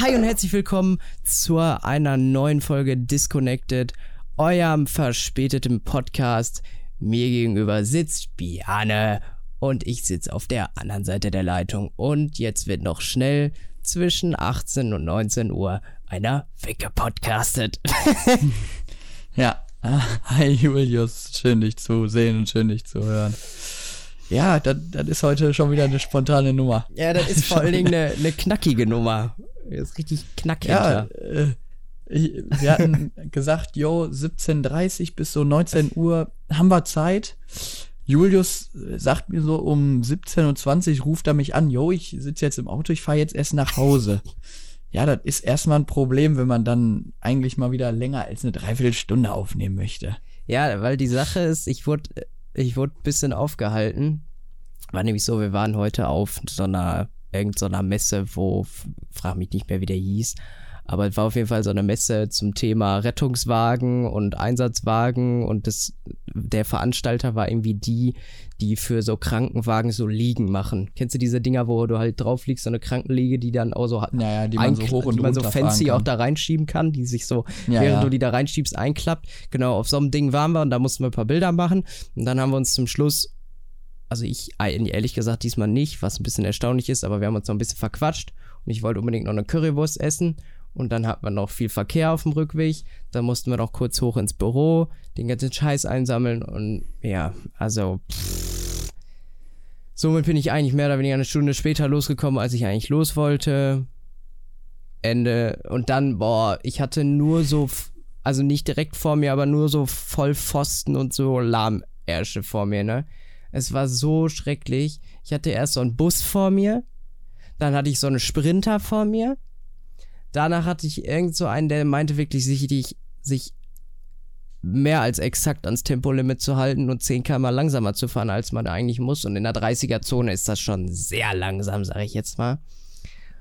Hi und herzlich willkommen zu einer neuen Folge Disconnected, eurem verspäteten Podcast. Mir gegenüber sitzt Biane und ich sitze auf der anderen Seite der Leitung. Und jetzt wird noch schnell zwischen 18 und 19 Uhr einer Wicke podcastet. ja, hi Julius, schön dich zu sehen und schön dich zu hören. Ja, das, das ist heute schon wieder eine spontane Nummer. Ja, das ist vor allen Dingen eine, eine knackige Nummer. Das ist richtig knackig. Ja, äh, ich, wir hatten gesagt, jo, 17.30 bis so 19 Uhr haben wir Zeit. Julius sagt mir so um 17.20 Uhr ruft er mich an, jo, ich sitze jetzt im Auto, ich fahre jetzt erst nach Hause. Ja, das ist erstmal ein Problem, wenn man dann eigentlich mal wieder länger als eine Dreiviertelstunde aufnehmen möchte. Ja, weil die Sache ist, ich wurde ich wurde ein bisschen aufgehalten. War nämlich so, wir waren heute auf so einer, irgendeiner Messe, wo, frag mich nicht mehr, wie der hieß, aber es war auf jeden Fall so eine Messe zum Thema Rettungswagen und Einsatzwagen und das, der Veranstalter war irgendwie die, die für so Krankenwagen so Liegen machen. Kennst du diese Dinger, wo du halt drauf liegst, so eine Krankenliege, die dann auch so naja, die man so hoch und die man so fancy auch da reinschieben kann, die sich so, ja, während ja. du die da reinschiebst, einklappt. Genau, auf so einem Ding waren wir und da mussten wir ein paar Bilder machen und dann haben wir uns zum Schluss also ich ehrlich gesagt diesmal nicht, was ein bisschen erstaunlich ist, aber wir haben uns noch ein bisschen verquatscht und ich wollte unbedingt noch eine Currywurst essen und dann hat man noch viel Verkehr auf dem Rückweg. Dann mussten wir noch kurz hoch ins Büro, den ganzen Scheiß einsammeln und ja, also pff. somit bin ich eigentlich mehr oder weniger eine Stunde später losgekommen, als ich eigentlich los wollte. Ende und dann boah, ich hatte nur so also nicht direkt vor mir, aber nur so voll Pfosten und so Lahmärsche vor mir, ne? Es war so schrecklich. Ich hatte erst so einen Bus vor mir, dann hatte ich so einen Sprinter vor mir, Danach hatte ich irgend so einen, der meinte wirklich, sich, sich mehr als exakt ans Tempolimit zu halten und 10 km langsamer zu fahren, als man eigentlich muss. Und in der 30er-Zone ist das schon sehr langsam, sage ich jetzt mal.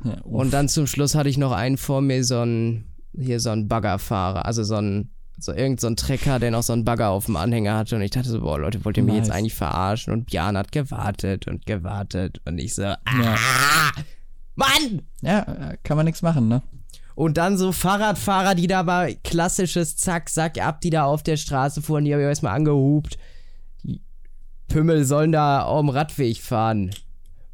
Ja, und dann zum Schluss hatte ich noch einen vor mir, so ein, hier so ein Baggerfahrer, also so ein, so irgend so ein Trecker, der noch so einen Bagger auf dem Anhänger hatte. Und ich dachte so, boah, Leute, wollt ihr mich nice. jetzt eigentlich verarschen? Und Björn hat gewartet und gewartet. Und ich so, ah, ja. Mann! Ja, kann man nichts machen, ne? Und dann so Fahrradfahrer, die da war, klassisches Zack, Sack ab, die da auf der Straße fuhren, die habe ich erstmal angehupt. Die Pümmel sollen da am Radweg fahren.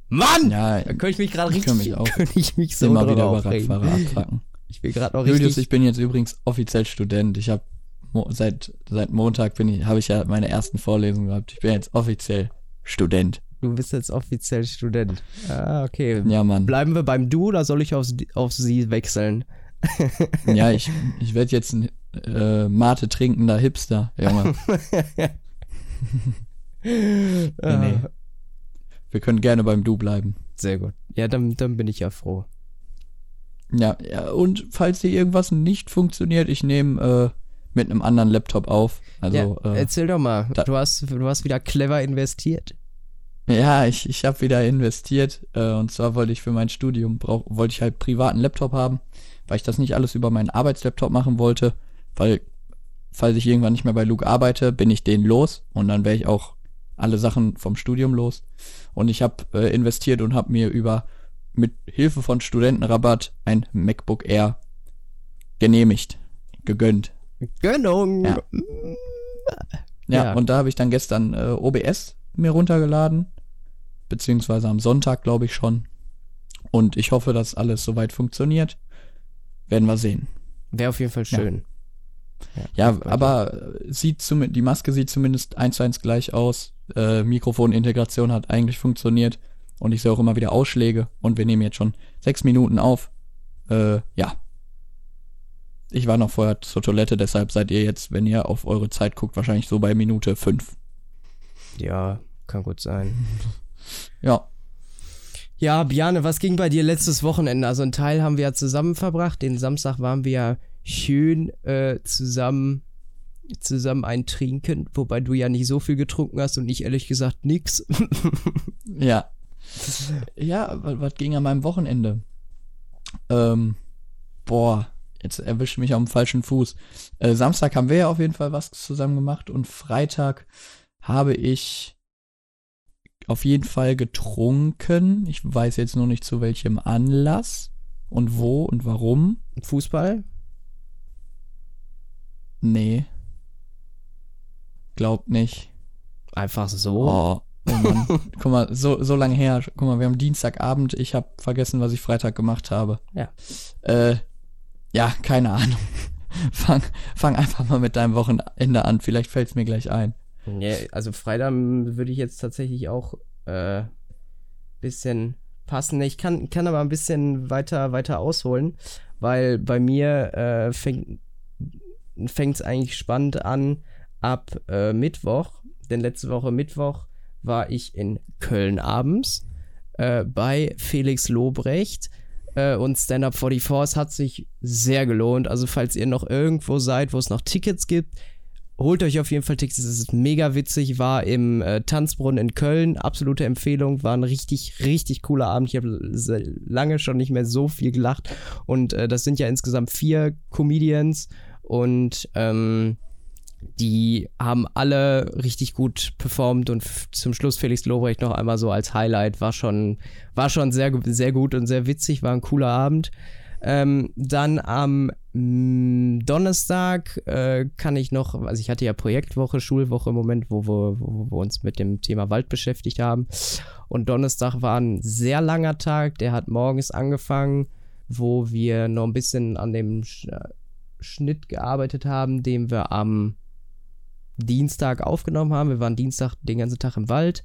Mann! Ja, da könnte ich mich gerade richtig, mich auch könnte ich mich so immer wieder über Radfahrer abfacken. Ich bin gerade noch richtig. Julius, ich bin jetzt übrigens offiziell Student. Ich habe seit seit Montag bin ich habe ich ja meine ersten Vorlesungen gehabt. Ich bin jetzt offiziell Student. Du bist jetzt offiziell Student. Ah, okay. Ja, Mann. Bleiben wir beim Du oder soll ich auf, auf sie wechseln? ja, ich, ich werde jetzt ein äh, Mate trinkender Hipster, Junge. nee, nee. Wir können gerne beim Du bleiben. Sehr gut. Ja, dann, dann bin ich ja froh. Ja, ja, und falls hier irgendwas nicht funktioniert, ich nehme äh, mit einem anderen Laptop auf. Also, ja, erzähl doch mal, du hast, du hast wieder clever investiert. Ja, ich, ich habe wieder investiert äh, und zwar wollte ich für mein Studium, brauch, wollte ich halt privaten Laptop haben, weil ich das nicht alles über meinen Arbeitslaptop machen wollte, weil falls ich irgendwann nicht mehr bei Luke arbeite, bin ich den los und dann wäre ich auch alle Sachen vom Studium los. Und ich habe äh, investiert und habe mir über mit Hilfe von Studentenrabatt ein MacBook Air genehmigt, gegönnt. Gönnung. Ja, ja, ja. und da habe ich dann gestern äh, OBS mir runtergeladen beziehungsweise am Sonntag, glaube ich schon. Und ich hoffe, dass alles soweit funktioniert. Werden wir sehen. Wäre auf jeden Fall schön. Ja, ja aber sieht zum, die Maske sieht zumindest eins zu eins gleich aus. Äh, Mikrofonintegration hat eigentlich funktioniert. Und ich sehe auch immer wieder Ausschläge. Und wir nehmen jetzt schon sechs Minuten auf. Äh, ja. Ich war noch vorher zur Toilette, deshalb seid ihr jetzt, wenn ihr auf eure Zeit guckt, wahrscheinlich so bei Minute fünf. Ja, kann gut sein. Ja. Ja, Bjane, was ging bei dir letztes Wochenende? Also einen Teil haben wir ja zusammen verbracht. Den Samstag waren wir ja schön äh, zusammen zusammen ein Trinken, wobei du ja nicht so viel getrunken hast und ich ehrlich gesagt nix. ja. Ja, was, was ging an meinem Wochenende? Ähm, boah, jetzt erwischt mich auf dem falschen Fuß. Äh, Samstag haben wir ja auf jeden Fall was zusammen gemacht und Freitag habe ich auf jeden Fall getrunken. Ich weiß jetzt nur nicht zu welchem Anlass. Und wo und warum? Fußball? Nee. Glaub nicht. Einfach so. Oh, oh Mann. Guck mal, so, so lange her. Guck mal, wir haben Dienstagabend. Ich habe vergessen, was ich Freitag gemacht habe. Ja. Äh, ja, keine Ahnung. fang, fang einfach mal mit deinem Wochenende an. Vielleicht fällt es mir gleich ein. Ja, also Freitag würde ich jetzt tatsächlich auch äh, bisschen passen. Ich kann, kann aber ein bisschen weiter, weiter ausholen, weil bei mir äh, fängt es eigentlich spannend an ab äh, Mittwoch. Denn letzte Woche Mittwoch war ich in Köln abends äh, bei Felix Lobrecht äh, und Stand Up 44. Es hat sich sehr gelohnt. Also falls ihr noch irgendwo seid, wo es noch Tickets gibt, holt euch auf jeden Fall Tickets. Es ist mega witzig. War im äh, Tanzbrunnen in Köln. Absolute Empfehlung. War ein richtig, richtig cooler Abend. Ich habe lange schon nicht mehr so viel gelacht. Und äh, das sind ja insgesamt vier Comedians. Und ähm, die haben alle richtig gut performt und zum Schluss Felix Lobrecht noch einmal so als Highlight. War schon, war schon sehr, sehr gut und sehr witzig. War ein cooler Abend. Ähm, dann am mh, Donnerstag äh, kann ich noch, also ich hatte ja Projektwoche, Schulwoche im Moment, wo wir, wo wir uns mit dem Thema Wald beschäftigt haben. Und Donnerstag war ein sehr langer Tag, der hat morgens angefangen, wo wir noch ein bisschen an dem Sch Schnitt gearbeitet haben, den wir am Dienstag aufgenommen haben. Wir waren Dienstag den ganzen Tag im Wald.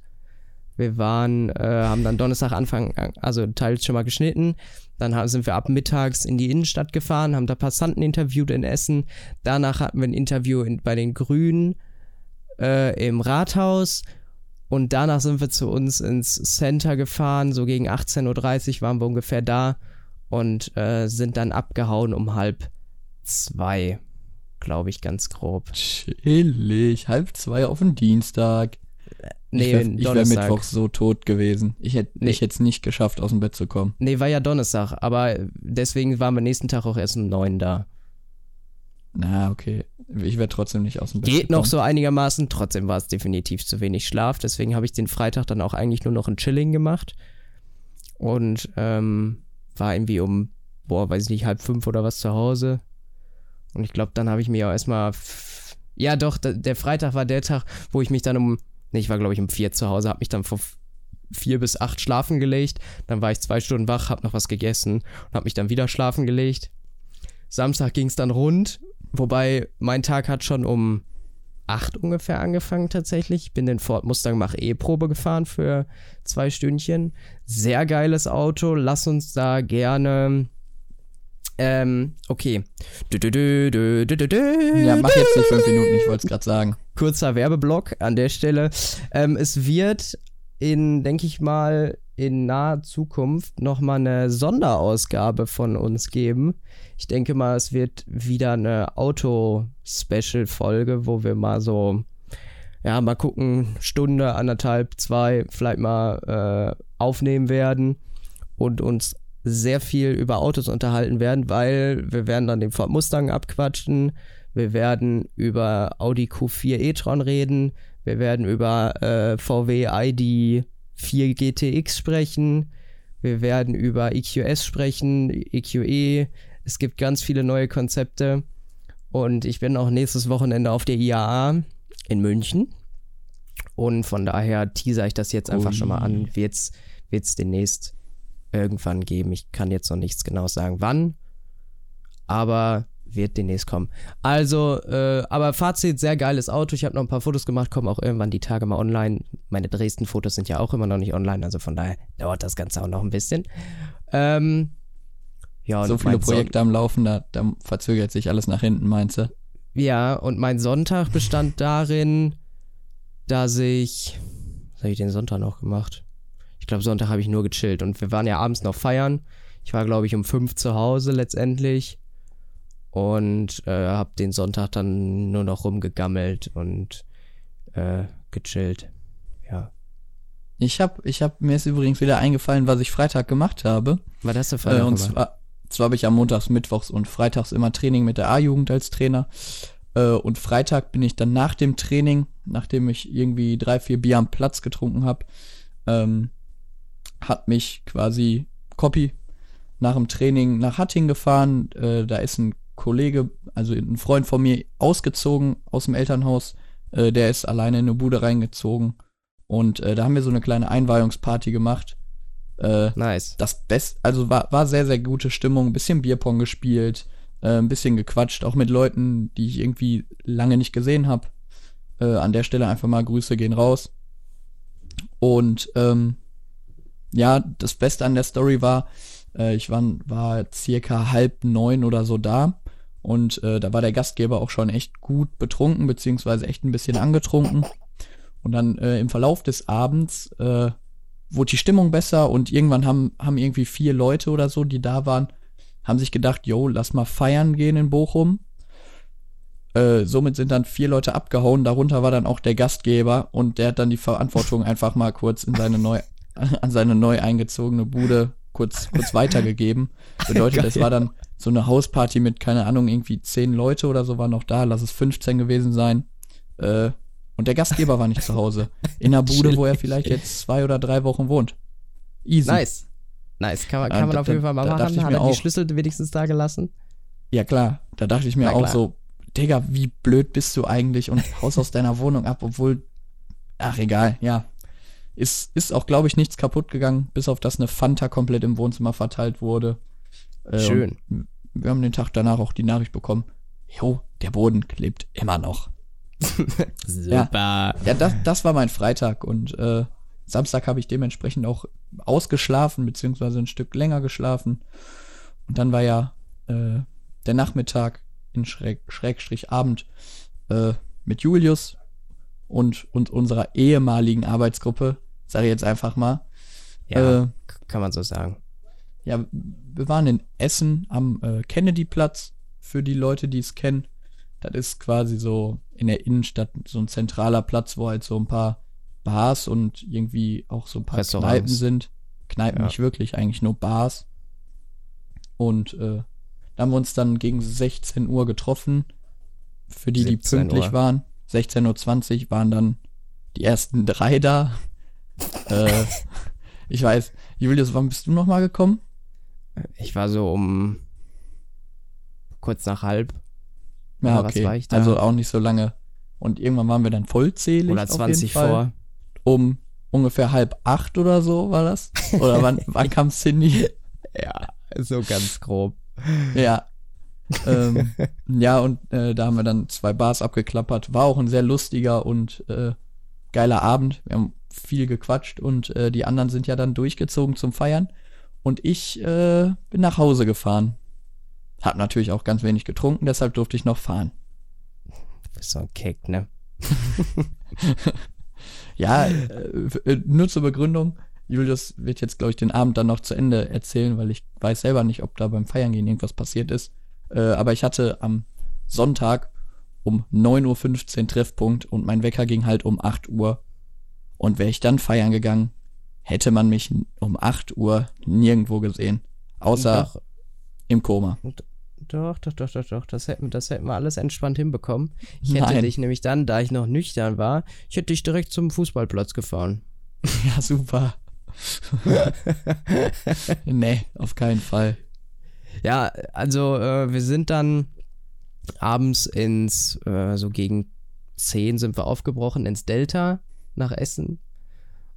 Wir waren, äh, haben dann Donnerstag Anfang, also teils schon mal geschnitten. Dann sind wir ab mittags in die Innenstadt gefahren, haben da Passanten interviewt in Essen. Danach hatten wir ein Interview in, bei den Grünen äh, im Rathaus. Und danach sind wir zu uns ins Center gefahren. So gegen 18.30 Uhr waren wir ungefähr da und äh, sind dann abgehauen um halb zwei, glaube ich, ganz grob. Chillig, halb zwei auf den Dienstag. Nee, ich wäre wär Mittwoch so tot gewesen. Ich hätte nee. es nicht geschafft, aus dem Bett zu kommen. Nee, war ja Donnerstag, aber deswegen waren wir nächsten Tag auch erst um neun da. Na, okay. Ich wäre trotzdem nicht aus dem Bett Geht noch so einigermaßen, trotzdem war es definitiv zu wenig Schlaf. Deswegen habe ich den Freitag dann auch eigentlich nur noch ein Chilling gemacht. Und ähm, war irgendwie um, boah, weiß ich nicht, halb fünf oder was zu Hause. Und ich glaube, dann habe ich mir auch erstmal. Ja, doch, der Freitag war der Tag, wo ich mich dann um Nee, ich war, glaube ich, um vier zu Hause, habe mich dann vor vier bis acht schlafen gelegt. Dann war ich zwei Stunden wach, habe noch was gegessen und habe mich dann wieder schlafen gelegt. Samstag ging es dann rund, wobei mein Tag hat schon um acht ungefähr angefangen tatsächlich. Ich bin den Ford Mustang Mach E-Probe gefahren für zwei Stündchen. Sehr geiles Auto. Lass uns da gerne ähm, okay. Du, du, du, ja, mach jetzt nicht fünf Minuten, ich wollte es gerade sagen. Kurzer Werbeblock an der Stelle. Ähm, es wird in, denke ich mal, in naher Zukunft nochmal eine Sonderausgabe von uns geben. Ich denke mal, es wird wieder eine Auto-Special-Folge, wo wir mal so, ja, mal gucken, Stunde, anderthalb, zwei, vielleicht mal äh, aufnehmen werden und uns sehr viel über Autos unterhalten werden, weil wir werden dann den Ford Mustang abquatschen, wir werden über Audi Q4 e-tron reden, wir werden über äh, VW ID 4 GTX sprechen, wir werden über EQS sprechen, EQE, es gibt ganz viele neue Konzepte. Und ich bin auch nächstes Wochenende auf der IAA in München. Und von daher teaser ich das jetzt einfach Ui. schon mal an, wird's, wird's demnächst irgendwann geben. Ich kann jetzt noch nichts genau sagen, wann, aber wird demnächst kommen. Also, äh, aber Fazit, sehr geiles Auto. Ich habe noch ein paar Fotos gemacht, kommen auch irgendwann die Tage mal online. Meine Dresden-Fotos sind ja auch immer noch nicht online, also von daher dauert das Ganze auch noch ein bisschen. Ähm, ja, so viele Projekte am Laufen, da, da verzögert sich alles nach hinten, meinst du? Ja, und mein Sonntag bestand darin, dass ich. Was habe ich den Sonntag noch gemacht? Ich glaube, Sonntag habe ich nur gechillt und wir waren ja abends noch feiern. Ich war, glaube ich, um fünf zu Hause letztendlich und äh, habe den Sonntag dann nur noch rumgegammelt und äh, gechillt. Ja. Ich habe, ich habe mir ist übrigens wieder eingefallen, was ich Freitag gemacht habe. Was hast du Freitag äh, und? Zwar, zwar habe ich am Montags, Mittwochs und Freitags immer Training mit der A-Jugend als Trainer. Äh, und Freitag bin ich dann nach dem Training, nachdem ich irgendwie drei, vier Bier am Platz getrunken habe, ähm, hat mich quasi Copy nach dem Training nach Hatting gefahren. Äh, da ist ein Kollege, also ein Freund von mir, ausgezogen aus dem Elternhaus. Äh, der ist alleine in eine Bude reingezogen. Und äh, da haben wir so eine kleine Einweihungsparty gemacht. Äh, nice. Das Beste, also war, war sehr, sehr gute Stimmung. Ein bisschen Bierpong gespielt, äh, ein bisschen gequatscht, auch mit Leuten, die ich irgendwie lange nicht gesehen habe. Äh, an der Stelle einfach mal Grüße gehen raus. Und ähm, ja, das Beste an der Story war, äh, ich war, war circa halb neun oder so da. Und äh, da war der Gastgeber auch schon echt gut betrunken, beziehungsweise echt ein bisschen angetrunken. Und dann äh, im Verlauf des Abends äh, wurde die Stimmung besser und irgendwann haben, haben irgendwie vier Leute oder so, die da waren, haben sich gedacht, yo, lass mal feiern gehen in Bochum. Äh, somit sind dann vier Leute abgehauen, darunter war dann auch der Gastgeber und der hat dann die Verantwortung einfach mal kurz in seine neu, an seine neu eingezogene Bude kurz, kurz weitergegeben. Bedeutet, es war dann so eine Hausparty mit, keine Ahnung, irgendwie zehn Leute oder so waren noch da, lass es 15 gewesen sein. Äh, und der Gastgeber war nicht zu Hause. In einer Bude, wo er vielleicht jetzt zwei oder drei Wochen wohnt. Easy. Nice. Nice. Kann man, kann man auf jeden Fall mal machen. Hat er die Schlüssel wenigstens da gelassen? Ja, klar. Da dachte ich mir auch so, Digga, wie blöd bist du eigentlich und haust aus deiner Wohnung ab, obwohl. Ach, egal, ja. Ist, ist auch, glaube ich, nichts kaputt gegangen, bis auf das eine Fanta komplett im Wohnzimmer verteilt wurde. Äh, Schön. Wir haben den Tag danach auch die Nachricht bekommen, jo, der Boden klebt immer noch. Super. Ja, ja das, das war mein Freitag und äh, Samstag habe ich dementsprechend auch ausgeschlafen, beziehungsweise ein Stück länger geschlafen. Und dann war ja äh, der Nachmittag in Schräg, Schrägstrich Abend äh, mit Julius und, und unserer ehemaligen Arbeitsgruppe, sage ich jetzt einfach mal. Ja, äh, kann man so sagen. Ja, wir waren in Essen am äh, Kennedy-Platz, für die Leute, die es kennen. Das ist quasi so in der Innenstadt so ein zentraler Platz, wo halt so ein paar Bars und irgendwie auch so ein paar Kneipen sind. Kneipen ja. nicht wirklich, eigentlich nur Bars. Und äh, da haben wir uns dann gegen 16 Uhr getroffen. Für die, die pünktlich Uhr. waren. 16.20 Uhr waren dann die ersten drei da. Äh, ich weiß, Julius, wann bist du nochmal gekommen? Ich war so um kurz nach halb. Ja, okay. Also auch nicht so lange. Und irgendwann waren wir dann vollzählig. Oder 20 vor. Um ungefähr halb acht oder so war das. Oder wann, wann kam Cindy? Ja, so ganz grob. Ja. ähm, ja, und äh, da haben wir dann zwei Bars abgeklappert. War auch ein sehr lustiger und äh, geiler Abend. Wir haben viel gequatscht und äh, die anderen sind ja dann durchgezogen zum Feiern. Und ich äh, bin nach Hause gefahren. Hab natürlich auch ganz wenig getrunken, deshalb durfte ich noch fahren. Bist so ein Kick, ne? ja, äh, äh, nur zur Begründung. Julius wird jetzt, glaube ich, den Abend dann noch zu Ende erzählen, weil ich weiß selber nicht, ob da beim Feiern gehen irgendwas passiert ist. Äh, aber ich hatte am Sonntag um 9.15 Uhr Treffpunkt und mein Wecker ging halt um 8 Uhr. Und wäre ich dann feiern gegangen, hätte man mich um 8 Uhr nirgendwo gesehen. Außer Doch. im Koma. Doch, doch, doch, doch, doch. Das hätten, das hätten wir alles entspannt hinbekommen. Ich hätte Nein. dich nämlich dann, da ich noch nüchtern war, ich hätte dich direkt zum Fußballplatz gefahren. Ja, super. nee, auf keinen Fall. Ja, also äh, wir sind dann abends ins, äh, so gegen 10 sind wir aufgebrochen ins Delta nach Essen.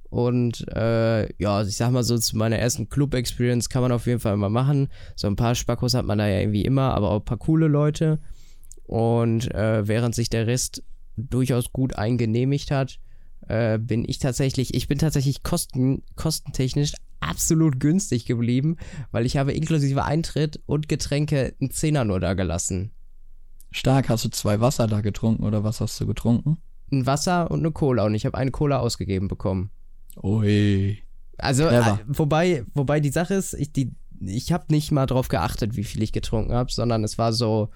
Und äh, ja, also ich sag mal so, zu meiner ersten Club-Experience kann man auf jeden Fall mal machen. So ein paar Spackos hat man da ja irgendwie immer, aber auch ein paar coole Leute. Und äh, während sich der Rest durchaus gut eingenehmigt hat, äh, bin ich tatsächlich, ich bin tatsächlich kosten, kostentechnisch absolut günstig geblieben, weil ich habe inklusive Eintritt und Getränke einen Zehner nur da gelassen. Stark, hast du zwei Wasser da getrunken oder was hast du getrunken? Ein Wasser und eine Cola und ich habe eine Cola ausgegeben bekommen. Ui. Also, äh, wobei, wobei die Sache ist, ich, die, ich habe nicht mal drauf geachtet, wie viel ich getrunken habe, sondern es war so,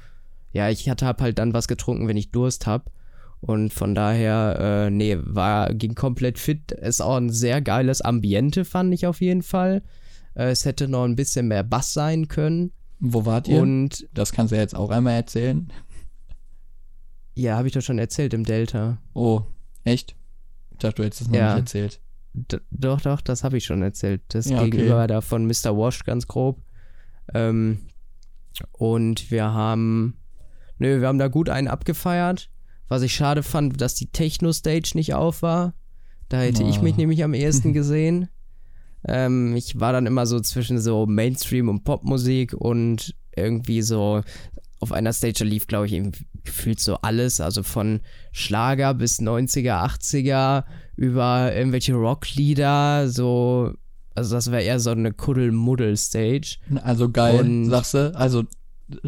ja, ich hatte hab halt dann was getrunken, wenn ich Durst habe. Und von daher, äh, nee, war, ging komplett fit. Ist auch ein sehr geiles Ambiente, fand ich auf jeden Fall. Äh, es hätte noch ein bisschen mehr Bass sein können. Wo wart ihr? Und das kannst du jetzt auch einmal erzählen. Ja, habe ich doch schon erzählt im Delta. Oh, echt? Ich dachte, du hättest es noch ja. nicht erzählt. D doch, doch, das habe ich schon erzählt. Das ja, gegenüber okay. da von Mr. Wash ganz grob. Ähm, und wir haben, nö, wir haben da gut einen abgefeiert. Was ich schade fand, dass die Techno-Stage nicht auf war. Da hätte oh. ich mich nämlich am ehesten gesehen. ähm, ich war dann immer so zwischen so Mainstream und Popmusik und irgendwie so auf einer Stage da lief, glaube ich, gefühlt so alles. Also von Schlager bis 90er, 80er über irgendwelche Rocklieder, so. Also das wäre eher so eine Kuddel-Muddel-Stage. Also geil, und sagst du? Also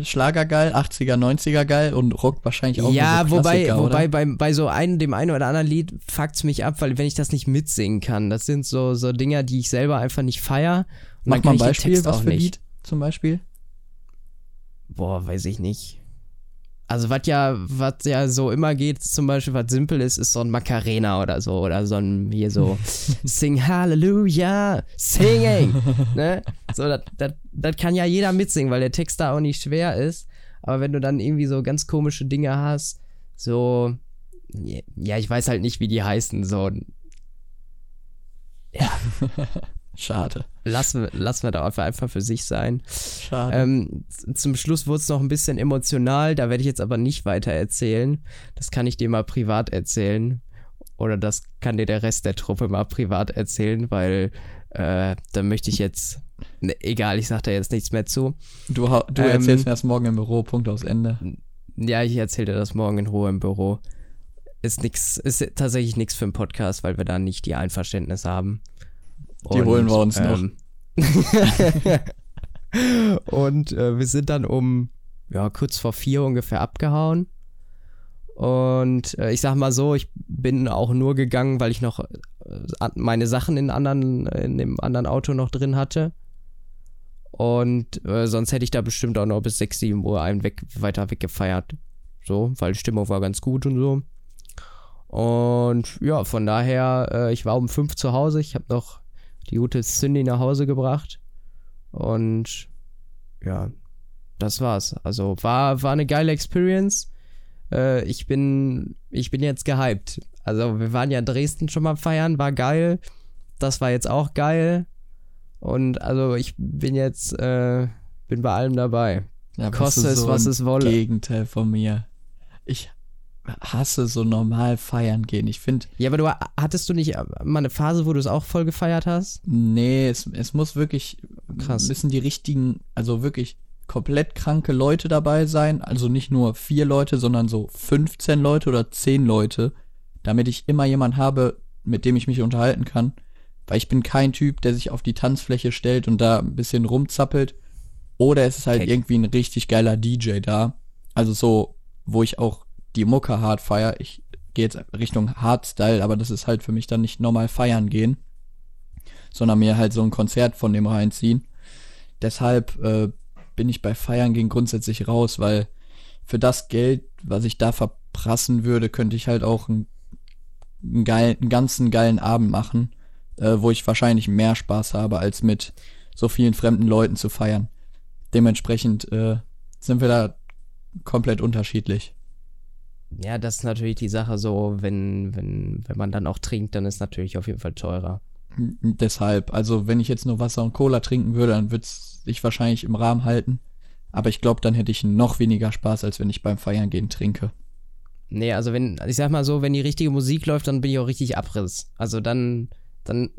Schlager geil, 80er, 90er geil und Rock wahrscheinlich auch. Ja, so wobei, wobei bei, bei so einem, dem einen oder anderen Lied fuckt's mich ab, weil wenn ich das nicht mitsingen kann, das sind so, so Dinger, die ich selber einfach nicht feier. Mach mal ein Beispiel, was für. Lied zum Beispiel? Boah, weiß ich nicht. Also was ja, was ja so immer geht, zum Beispiel, was simpel ist, ist so ein Macarena oder so. Oder so ein hier so Sing Hallelujah, Singing. ne? So, das kann ja jeder mitsingen, weil der Text da auch nicht schwer ist. Aber wenn du dann irgendwie so ganz komische Dinge hast, so, ja, ich weiß halt nicht, wie die heißen, so. Ja. Schade. Lassen, lassen wir da einfach für sich sein. Schade. Ähm, zum Schluss wurde es noch ein bisschen emotional, da werde ich jetzt aber nicht weiter erzählen. Das kann ich dir mal privat erzählen. Oder das kann dir der Rest der Truppe mal privat erzählen, weil äh, da möchte ich jetzt. Ne, egal, ich sag da jetzt nichts mehr zu. Du, du ähm, erzählst mir das morgen im Büro, Punkt aus Ende. Ja, ich erzähle dir das morgen in Ruhe im Büro. Ist nix, ist tatsächlich nichts für einen Podcast, weil wir da nicht die Einverständnis haben. Die und, holen wir uns ähm, noch. und äh, wir sind dann um ja, kurz vor vier ungefähr abgehauen. Und äh, ich sag mal so, ich bin auch nur gegangen, weil ich noch äh, meine Sachen in, anderen, in dem anderen Auto noch drin hatte. Und äh, sonst hätte ich da bestimmt auch noch bis 6, 7 Uhr einen weg, weiter weggefeiert. So, weil die Stimmung war ganz gut und so. Und ja, von daher, äh, ich war um 5 zu Hause. Ich habe noch die gute Cindy nach Hause gebracht. Und ja, das war's. Also war, war eine geile Experience. Äh, ich, bin, ich bin jetzt gehypt. Also wir waren ja in Dresden schon mal feiern, war geil. Das war jetzt auch geil. Und also ich bin jetzt, äh, bin bei allem dabei. Ja, Koste es, so was es wolle. Gegenteil von mir. Ich hasse so normal feiern gehen. Ich finde. Ja, aber du hattest du nicht mal eine Phase, wo du es auch voll gefeiert hast? Nee, es, es muss wirklich krass. Müssen die richtigen, also wirklich komplett kranke Leute dabei sein. Also nicht nur vier Leute, sondern so 15 Leute oder 10 Leute, damit ich immer jemand habe, mit dem ich mich unterhalten kann. Weil ich bin kein Typ, der sich auf die Tanzfläche stellt und da ein bisschen rumzappelt. Oder es ist halt okay. irgendwie ein richtig geiler DJ da. Also so, wo ich auch die Mucke hart feier. Ich gehe jetzt Richtung Hardstyle, aber das ist halt für mich dann nicht normal feiern gehen, sondern mir halt so ein Konzert von dem reinziehen. Deshalb äh, bin ich bei Feiern gehen grundsätzlich raus, weil für das Geld, was ich da verprassen würde, könnte ich halt auch einen, einen, geilen, einen ganzen geilen Abend machen, äh, wo ich wahrscheinlich mehr Spaß habe, als mit so vielen fremden Leuten zu feiern. Dementsprechend äh, sind wir da komplett unterschiedlich. Ja, das ist natürlich die Sache so, wenn, wenn, wenn man dann auch trinkt, dann ist natürlich auf jeden Fall teurer. Deshalb, also wenn ich jetzt nur Wasser und Cola trinken würde, dann würde es sich wahrscheinlich im Rahmen halten. Aber ich glaube, dann hätte ich noch weniger Spaß, als wenn ich beim Feiern gehen trinke. Nee, also wenn, ich sag mal so, wenn die richtige Musik läuft, dann bin ich auch richtig Abriss. Also dann, dann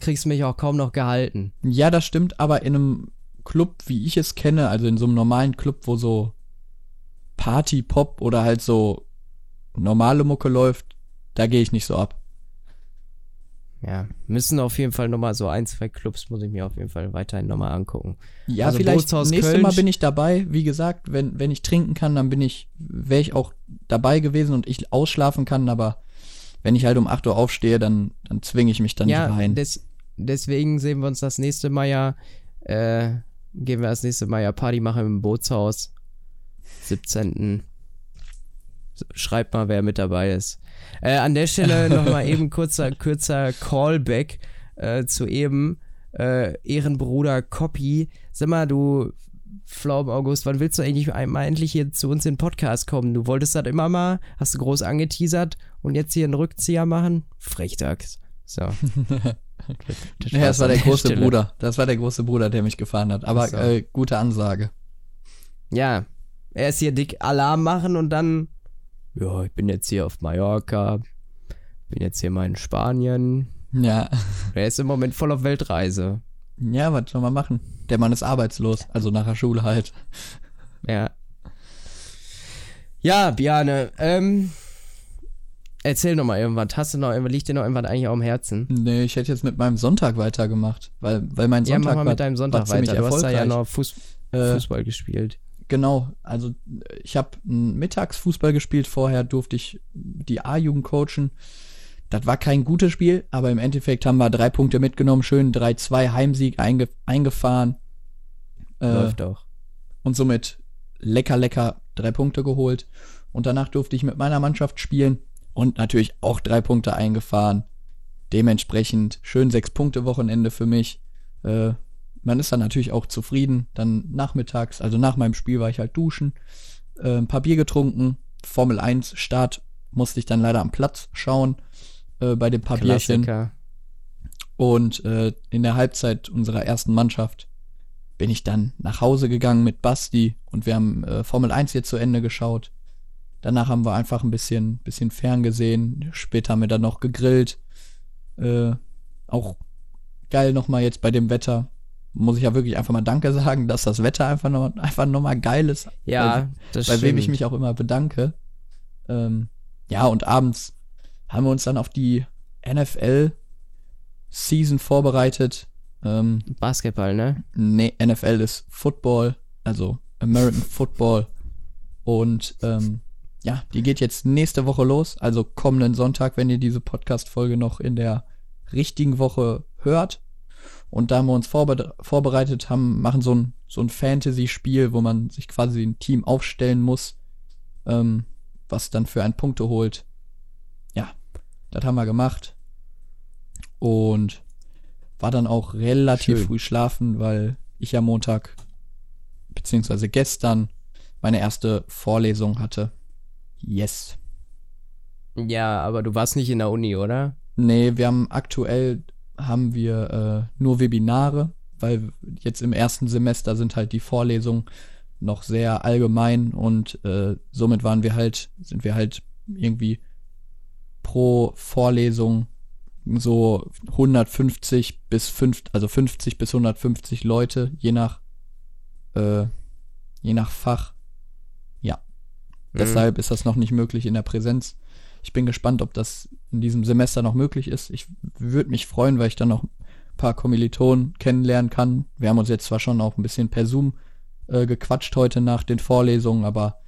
kriegst du mich auch kaum noch gehalten. Ja, das stimmt, aber in einem Club, wie ich es kenne, also in so einem normalen Club, wo so Party, Pop oder halt so normale Mucke läuft, da gehe ich nicht so ab. Ja, müssen auf jeden Fall nochmal so ein, zwei Clubs, muss ich mir auf jeden Fall weiterhin nochmal angucken. Ja, also vielleicht nächstes Köln. Mal bin ich dabei. Wie gesagt, wenn, wenn ich trinken kann, dann bin ich, wäre ich auch dabei gewesen und ich ausschlafen kann, aber wenn ich halt um 8 Uhr aufstehe, dann, dann zwinge ich mich dann ja, nicht rein. Des, deswegen sehen wir uns das nächste Mal ja, äh, gehen wir das nächste Mal ja Party machen im Bootshaus. 17. Schreibt mal, wer mit dabei ist. Äh, an der Stelle nochmal eben kurzer, kürzer Callback äh, zu eben. Äh, Ehrenbruder Copy. Sag mal, du Flaum August, wann willst du eigentlich mal endlich hier zu uns in den Podcast kommen? Du wolltest das immer mal, hast du groß angeteasert und jetzt hier einen Rückzieher machen? Frechdachs. So. ja, das war der große Stelle. Bruder. Das war der große Bruder, der mich gefahren hat. Aber so. äh, gute Ansage. Ja, er ist hier dick Alarm machen und dann, ja, ich bin jetzt hier auf Mallorca, bin jetzt hier mal in Spanien. Ja. Er ist im Moment voll auf Weltreise. Ja, was soll man machen? Der Mann ist arbeitslos, also nach der Schule halt. Ja. Ja, Biane, ähm, erzähl noch mal irgendwas. Hast du noch irgendwas, liegt dir noch irgendwas eigentlich auf dem Herzen? Nee, ich hätte jetzt mit meinem Sonntag weitergemacht, weil, weil mein Sonntag ja, mach mal mit deinem Sonntag weiter. Du hast da ja noch Fuß, äh, Fußball gespielt. Genau, also ich habe mittags Fußball gespielt, vorher durfte ich die A-Jugend coachen. Das war kein gutes Spiel, aber im Endeffekt haben wir drei Punkte mitgenommen, schön 3-2 Heimsieg einge eingefahren. Äh, Läuft auch. Und somit lecker, lecker drei Punkte geholt. Und danach durfte ich mit meiner Mannschaft spielen und natürlich auch drei Punkte eingefahren. Dementsprechend schön sechs Punkte Wochenende für mich. Äh, man ist dann natürlich auch zufrieden. Dann nachmittags, also nach meinem Spiel war ich halt duschen, äh, ein paar Bier getrunken. Formel 1 Start musste ich dann leider am Platz schauen äh, bei dem paar Bierchen. Und äh, in der Halbzeit unserer ersten Mannschaft bin ich dann nach Hause gegangen mit Basti und wir haben äh, Formel 1 hier zu Ende geschaut. Danach haben wir einfach ein bisschen, bisschen ferngesehen. Später haben wir dann noch gegrillt. Äh, auch geil nochmal jetzt bei dem Wetter muss ich ja wirklich einfach mal Danke sagen, dass das Wetter einfach noch, einfach noch mal geil ist. Ja, weil, das Bei wem ich mich auch immer bedanke. Ähm, ja, und abends haben wir uns dann auf die NFL Season vorbereitet. Ähm, Basketball, ne? Nee, NFL ist Football, also American Football. Und ähm, ja, die geht jetzt nächste Woche los, also kommenden Sonntag, wenn ihr diese Podcast-Folge noch in der richtigen Woche hört. Und da wir uns vorbe vorbereitet haben, machen so ein, so ein Fantasy-Spiel, wo man sich quasi ein Team aufstellen muss, ähm, was dann für einen Punkte holt. Ja, das haben wir gemacht. Und war dann auch relativ Schön. früh schlafen, weil ich ja Montag, beziehungsweise gestern, meine erste Vorlesung hatte. Yes. Ja, aber du warst nicht in der Uni, oder? Nee, wir haben aktuell haben wir äh, nur Webinare, weil jetzt im ersten Semester sind halt die Vorlesungen noch sehr allgemein und äh, somit waren wir halt, sind wir halt irgendwie pro Vorlesung so 150 bis 5, also 50 bis 150 Leute, je nach, äh, je nach Fach. Ja. Mhm. Deshalb ist das noch nicht möglich in der Präsenz. Ich bin gespannt, ob das in diesem Semester noch möglich ist. Ich würde mich freuen, weil ich dann noch ein paar Kommilitonen kennenlernen kann. Wir haben uns jetzt zwar schon auch ein bisschen per Zoom äh, gequatscht heute nach den Vorlesungen, aber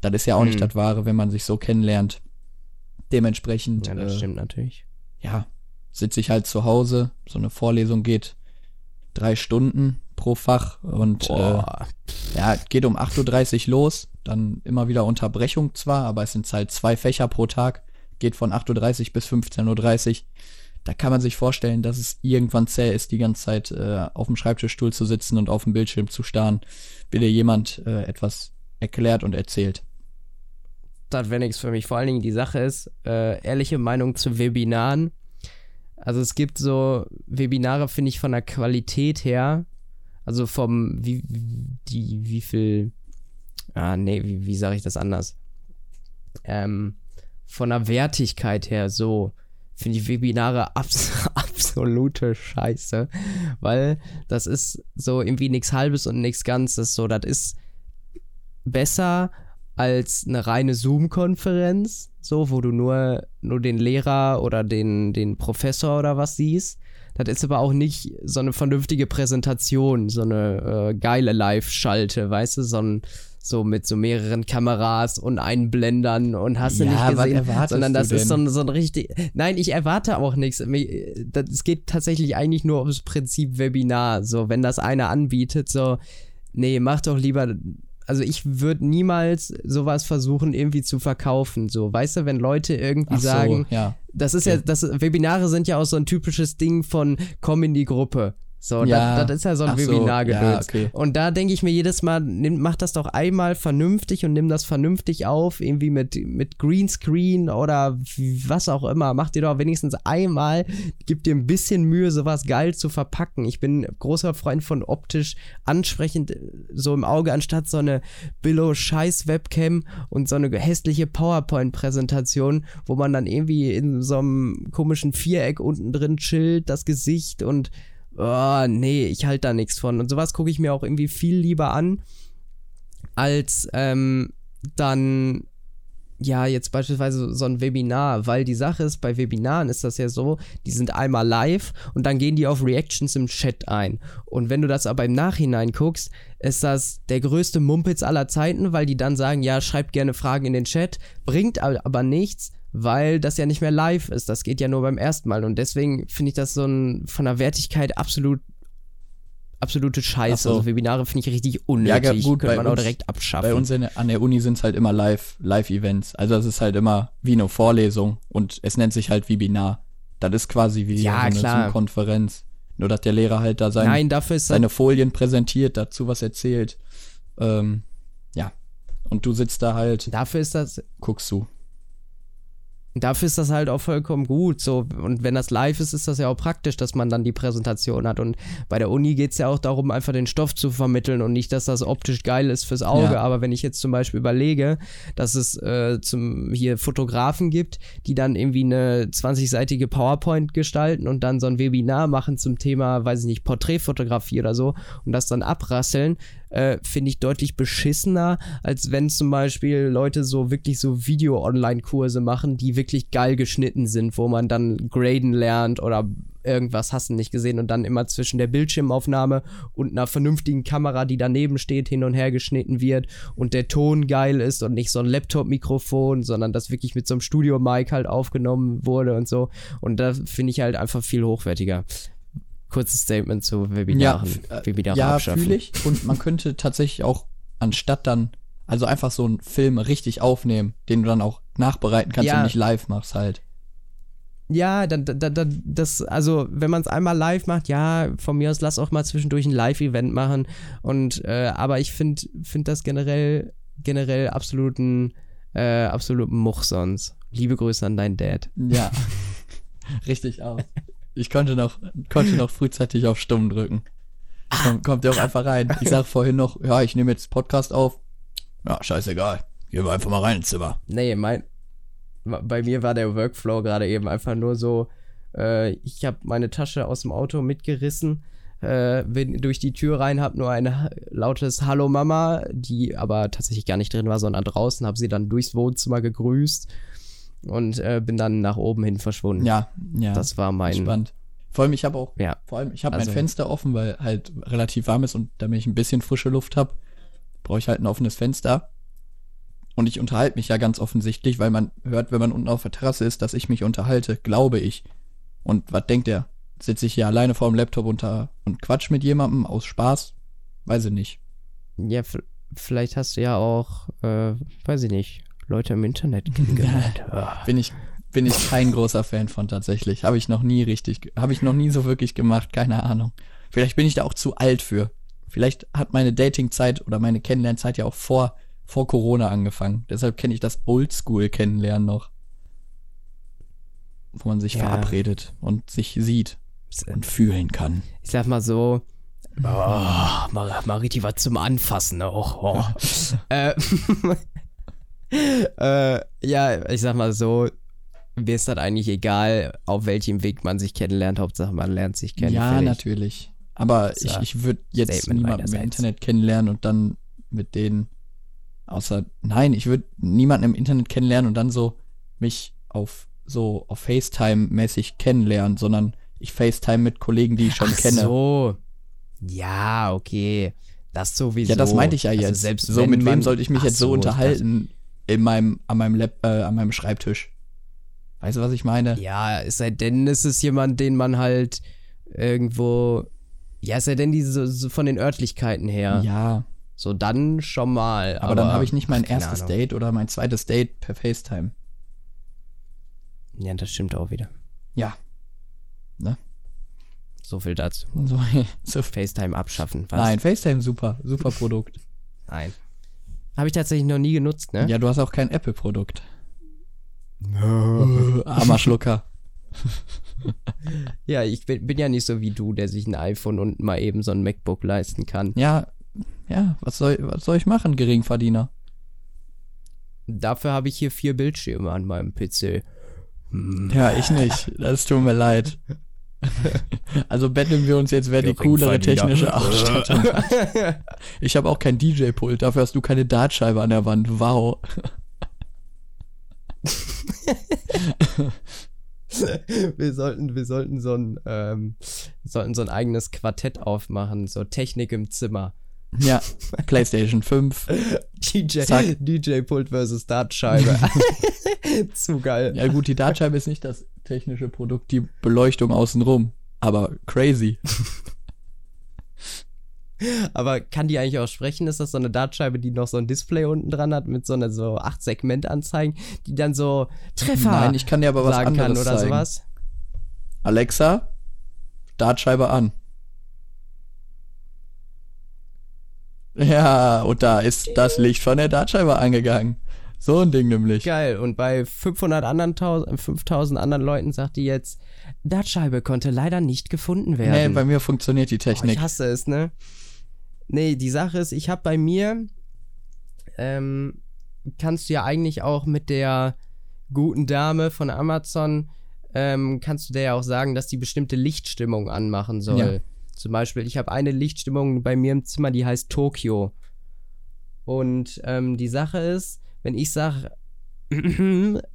das ist ja auch mhm. nicht das Wahre, wenn man sich so kennenlernt. Dementsprechend. Ja, das äh, stimmt natürlich. Ja, sitze ich halt zu Hause. So eine Vorlesung geht drei Stunden pro Fach und äh, ja, geht um 8.30 Uhr los, dann immer wieder Unterbrechung zwar, aber es sind halt zwei Fächer pro Tag, geht von 8.30 Uhr bis 15.30 Uhr. Da kann man sich vorstellen, dass es irgendwann zäh ist, die ganze Zeit äh, auf dem Schreibtischstuhl zu sitzen und auf dem Bildschirm zu starren, wie dir jemand äh, etwas erklärt und erzählt. Das wäre nichts für mich. Vor allen Dingen die Sache ist, äh, ehrliche Meinung zu Webinaren. Also es gibt so Webinare, finde ich, von der Qualität her, also vom, wie, die, wie viel, ah, nee, wie, wie sage ich das anders? Ähm, von der Wertigkeit her so, finde ich Webinare abs absolute Scheiße, weil das ist so irgendwie nichts Halbes und nichts Ganzes, so, das ist besser als eine reine Zoom-Konferenz, so, wo du nur, nur den Lehrer oder den, den Professor oder was siehst. Das ist aber auch nicht so eine vernünftige Präsentation, so eine äh, geile Live-Schalte, weißt du, so, ein, so mit so mehreren Kameras und Einblendern und hast ja, du nicht gesehen, sondern das ist so ein, so ein richtig. Nein, ich erwarte auch nichts. Es geht tatsächlich eigentlich nur ums Prinzip Webinar. So, wenn das einer anbietet, so, nee, mach doch lieber also ich würde niemals sowas versuchen irgendwie zu verkaufen. So, weißt du, wenn Leute irgendwie Ach sagen, ja. das ist ja, das Webinare sind ja auch so ein typisches Ding von komm in die Gruppe. So, ja. das, das, ist ja so ein Webinar-Gedöns. Ja, okay. Und da denke ich mir jedes Mal, nimm, mach das doch einmal vernünftig und nimm das vernünftig auf, irgendwie mit, mit Greenscreen oder was auch immer. Mach dir doch wenigstens einmal, gib dir ein bisschen Mühe, sowas geil zu verpacken. Ich bin großer Freund von optisch ansprechend so im Auge, anstatt so eine Billo-Scheiß-Webcam und so eine hässliche PowerPoint-Präsentation, wo man dann irgendwie in so einem komischen Viereck unten drin chillt, das Gesicht und oh, nee, ich halte da nichts von. Und sowas gucke ich mir auch irgendwie viel lieber an, als ähm, dann ja, jetzt beispielsweise so ein Webinar, weil die Sache ist, bei Webinaren ist das ja so, die sind einmal live und dann gehen die auf Reactions im Chat ein. Und wenn du das aber im Nachhinein guckst, ist das der größte Mumpitz aller Zeiten, weil die dann sagen, ja, schreibt gerne Fragen in den Chat, bringt aber nichts, weil das ja nicht mehr live ist. Das geht ja nur beim ersten Mal. Und deswegen finde ich das so ein, von der Wertigkeit absolut absolute Scheiße. So. Also Webinare finde ich richtig unnötig. Ja, gut, könnte man uns, auch direkt abschaffen. Bei uns an der Uni sind es halt immer live, Live-Events. Also es ist halt immer wie eine Vorlesung und es nennt sich halt Webinar. Das ist quasi wie ja, so eine Konferenz. Nur dass der Lehrer halt da sein, Nein, seine Folien präsentiert, dazu was erzählt. Ähm, ja. Und du sitzt da halt. Dafür ist das. Guckst du dafür ist das halt auch vollkommen gut. So, und wenn das live ist, ist das ja auch praktisch, dass man dann die Präsentation hat. Und bei der Uni geht es ja auch darum, einfach den Stoff zu vermitteln und nicht, dass das optisch geil ist fürs Auge. Ja. Aber wenn ich jetzt zum Beispiel überlege, dass es äh, zum hier Fotografen gibt, die dann irgendwie eine 20-seitige PowerPoint gestalten und dann so ein Webinar machen zum Thema, weiß ich nicht, Porträtfotografie oder so und das dann abrasseln, äh, finde ich deutlich beschissener, als wenn zum Beispiel Leute so wirklich so Video-Online-Kurse machen, die wirklich geil geschnitten sind, wo man dann graden lernt oder irgendwas hast du nicht gesehen und dann immer zwischen der Bildschirmaufnahme und einer vernünftigen Kamera, die daneben steht, hin und her geschnitten wird und der Ton geil ist und nicht so ein Laptop-Mikrofon, sondern das wirklich mit so einem Studio-Mic halt aufgenommen wurde und so. Und da finde ich halt einfach viel hochwertiger kurzes Statement zu Webinaren. Ja, äh, Webinare ja fühle ich. Und man könnte tatsächlich auch anstatt dann, also einfach so einen Film richtig aufnehmen, den du dann auch nachbereiten kannst ja. und nicht live machst halt. Ja, dann, dann, dann, das, also wenn man es einmal live macht, ja, von mir aus lass auch mal zwischendurch ein Live-Event machen. Und äh, aber ich finde find das generell, generell absoluten, äh, absoluten Much sonst. Liebe Grüße an deinen Dad. Ja. Richtig aus. Ich konnte noch, konnte noch frühzeitig auf Stumm drücken. Komm, kommt der auch einfach rein. Ich sag vorhin noch, ja, ich nehme jetzt Podcast auf. Ja, scheißegal. Gehen wir einfach mal rein ins Zimmer. Nee, mein, bei mir war der Workflow gerade eben einfach nur so, äh, ich habe meine Tasche aus dem Auto mitgerissen, äh, bin durch die Tür rein, habe nur ein lautes Hallo Mama, die aber tatsächlich gar nicht drin war, sondern draußen, habe sie dann durchs Wohnzimmer gegrüßt und äh, bin dann nach oben hin verschwunden. Ja, ja. Das war mein. Spannend. Vor allem, ich habe auch, ja. vor allem, ich habe also, mein Fenster offen, weil halt relativ warm ist und damit ich ein bisschen frische Luft habe, brauche ich halt ein offenes Fenster. Und ich unterhalte mich ja ganz offensichtlich, weil man hört, wenn man unten auf der Terrasse ist, dass ich mich unterhalte, glaube ich. Und was denkt er? Sitze ich hier alleine vor dem Laptop unter und quatsch mit jemandem aus Spaß? Weiß ich nicht. Ja, vielleicht hast du ja auch, äh, weiß ich nicht, Leute im Internet kennengelernt. bin ich bin ich kein großer Fan von tatsächlich. Habe ich noch nie richtig, habe ich noch nie so wirklich gemacht, keine Ahnung. Vielleicht bin ich da auch zu alt für. Vielleicht hat meine Datingzeit oder meine Kennenlernzeit ja auch vor, vor Corona angefangen. Deshalb kenne ich das Oldschool Kennenlernen noch. Wo man sich ja. verabredet und sich sieht und fühlen kann. Ich sag mal so, oh, richtig was zum Anfassen auch. Oh. äh, äh, ja, ich sag mal so, mir ist das eigentlich egal, auf welchem Weg man sich kennenlernt. Hauptsache, man lernt sich kennen. Ja, natürlich. Aber das ich, ich würde jetzt Statement niemanden im Internet kennenlernen und dann mit denen, außer, nein, ich würde niemanden im Internet kennenlernen und dann so mich auf so auf FaceTime-mäßig kennenlernen, sondern ich FaceTime mit Kollegen, die ich schon Ach kenne. so. Ja, okay. Das sowieso. Ja, das meinte ich ja also jetzt. Also selbst so, mit wem sollte ich mich jetzt so, so unterhalten? In meinem, an meinem Lab, äh, an meinem Schreibtisch. Weißt du, was ich meine? Ja, es sei denn, es ist jemand, den man halt irgendwo. Ja, es sei denn, diese so von den Örtlichkeiten her. Ja. So dann schon mal. Aber, aber dann habe ich nicht mein erstes Ahnung. Date oder mein zweites Date per FaceTime. Ja, das stimmt auch wieder. Ja. Ne? So viel dazu. So, so. FaceTime abschaffen. Was? Nein, FaceTime super. Super Produkt. Nein. Habe ich tatsächlich noch nie genutzt, ne? Ja, du hast auch kein Apple-Produkt. Armer Schlucker. ja, ich bin, bin, ja nicht so wie du, der sich ein iPhone und mal eben so ein MacBook leisten kann. Ja, ja, was soll, was soll ich machen, Geringverdiener? Dafür habe ich hier vier Bildschirme an meinem PC. Hm. Ja, ich nicht. Das tut mir leid. Also betteln wir uns jetzt, wer die coolere technische Ausstattung hat. Ich habe auch kein DJ-Pult, dafür hast du keine Dartscheibe an der Wand. Wow. wir sollten, wir sollten so ein, ähm, sollten so ein eigenes Quartett aufmachen, so Technik im Zimmer. Ja, PlayStation 5. DJ, DJ Pult versus Dartscheibe. Zu geil. Ja gut, die Dartscheibe ist nicht das technische Produkt, die Beleuchtung außenrum. Aber crazy. Aber kann die eigentlich auch sprechen? Ist das so eine Dartscheibe, die noch so ein Display unten dran hat mit so einer so 8 Segment Anzeigen, die dann so Treffer Nein, ich kann dir aber was sagen anderes oder zeigen. sowas? Alexa, Dartscheibe an. Ja, und da ist das Licht von der Dartscheibe angegangen. So ein Ding nämlich. Geil. Und bei 500 anderen, 5000 anderen Leuten sagt die jetzt, Dartscheibe konnte leider nicht gefunden werden. Nee, bei mir funktioniert die Technik. Oh, ich hasse es, ne? Nee, die Sache ist, ich habe bei mir, ähm, kannst du ja eigentlich auch mit der guten Dame von Amazon, ähm, kannst du der ja auch sagen, dass die bestimmte Lichtstimmung anmachen soll. Ja. Zum Beispiel, ich habe eine Lichtstimmung bei mir im Zimmer, die heißt Tokio. Und ähm, die Sache ist, wenn ich sage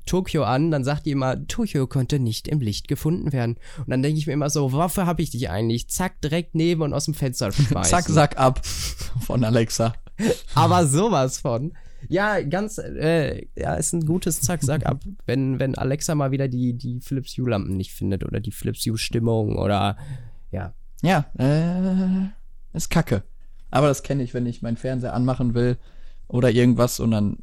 Tokio an, dann sagt die immer, Tokio konnte nicht im Licht gefunden werden. Und dann denke ich mir immer so, wofür habe ich dich eigentlich? Zack, direkt neben und aus dem Fenster schmeißen. Zack, sack ab von Alexa. Aber sowas von. Ja, ganz, äh, ja, ist ein gutes Zack, sack ab. Wenn, wenn Alexa mal wieder die, die Philips Hue-Lampen nicht findet oder die Philips Hue-Stimmung oder, ja, ja, äh, ist kacke. Aber das kenne ich, wenn ich meinen Fernseher anmachen will oder irgendwas und dann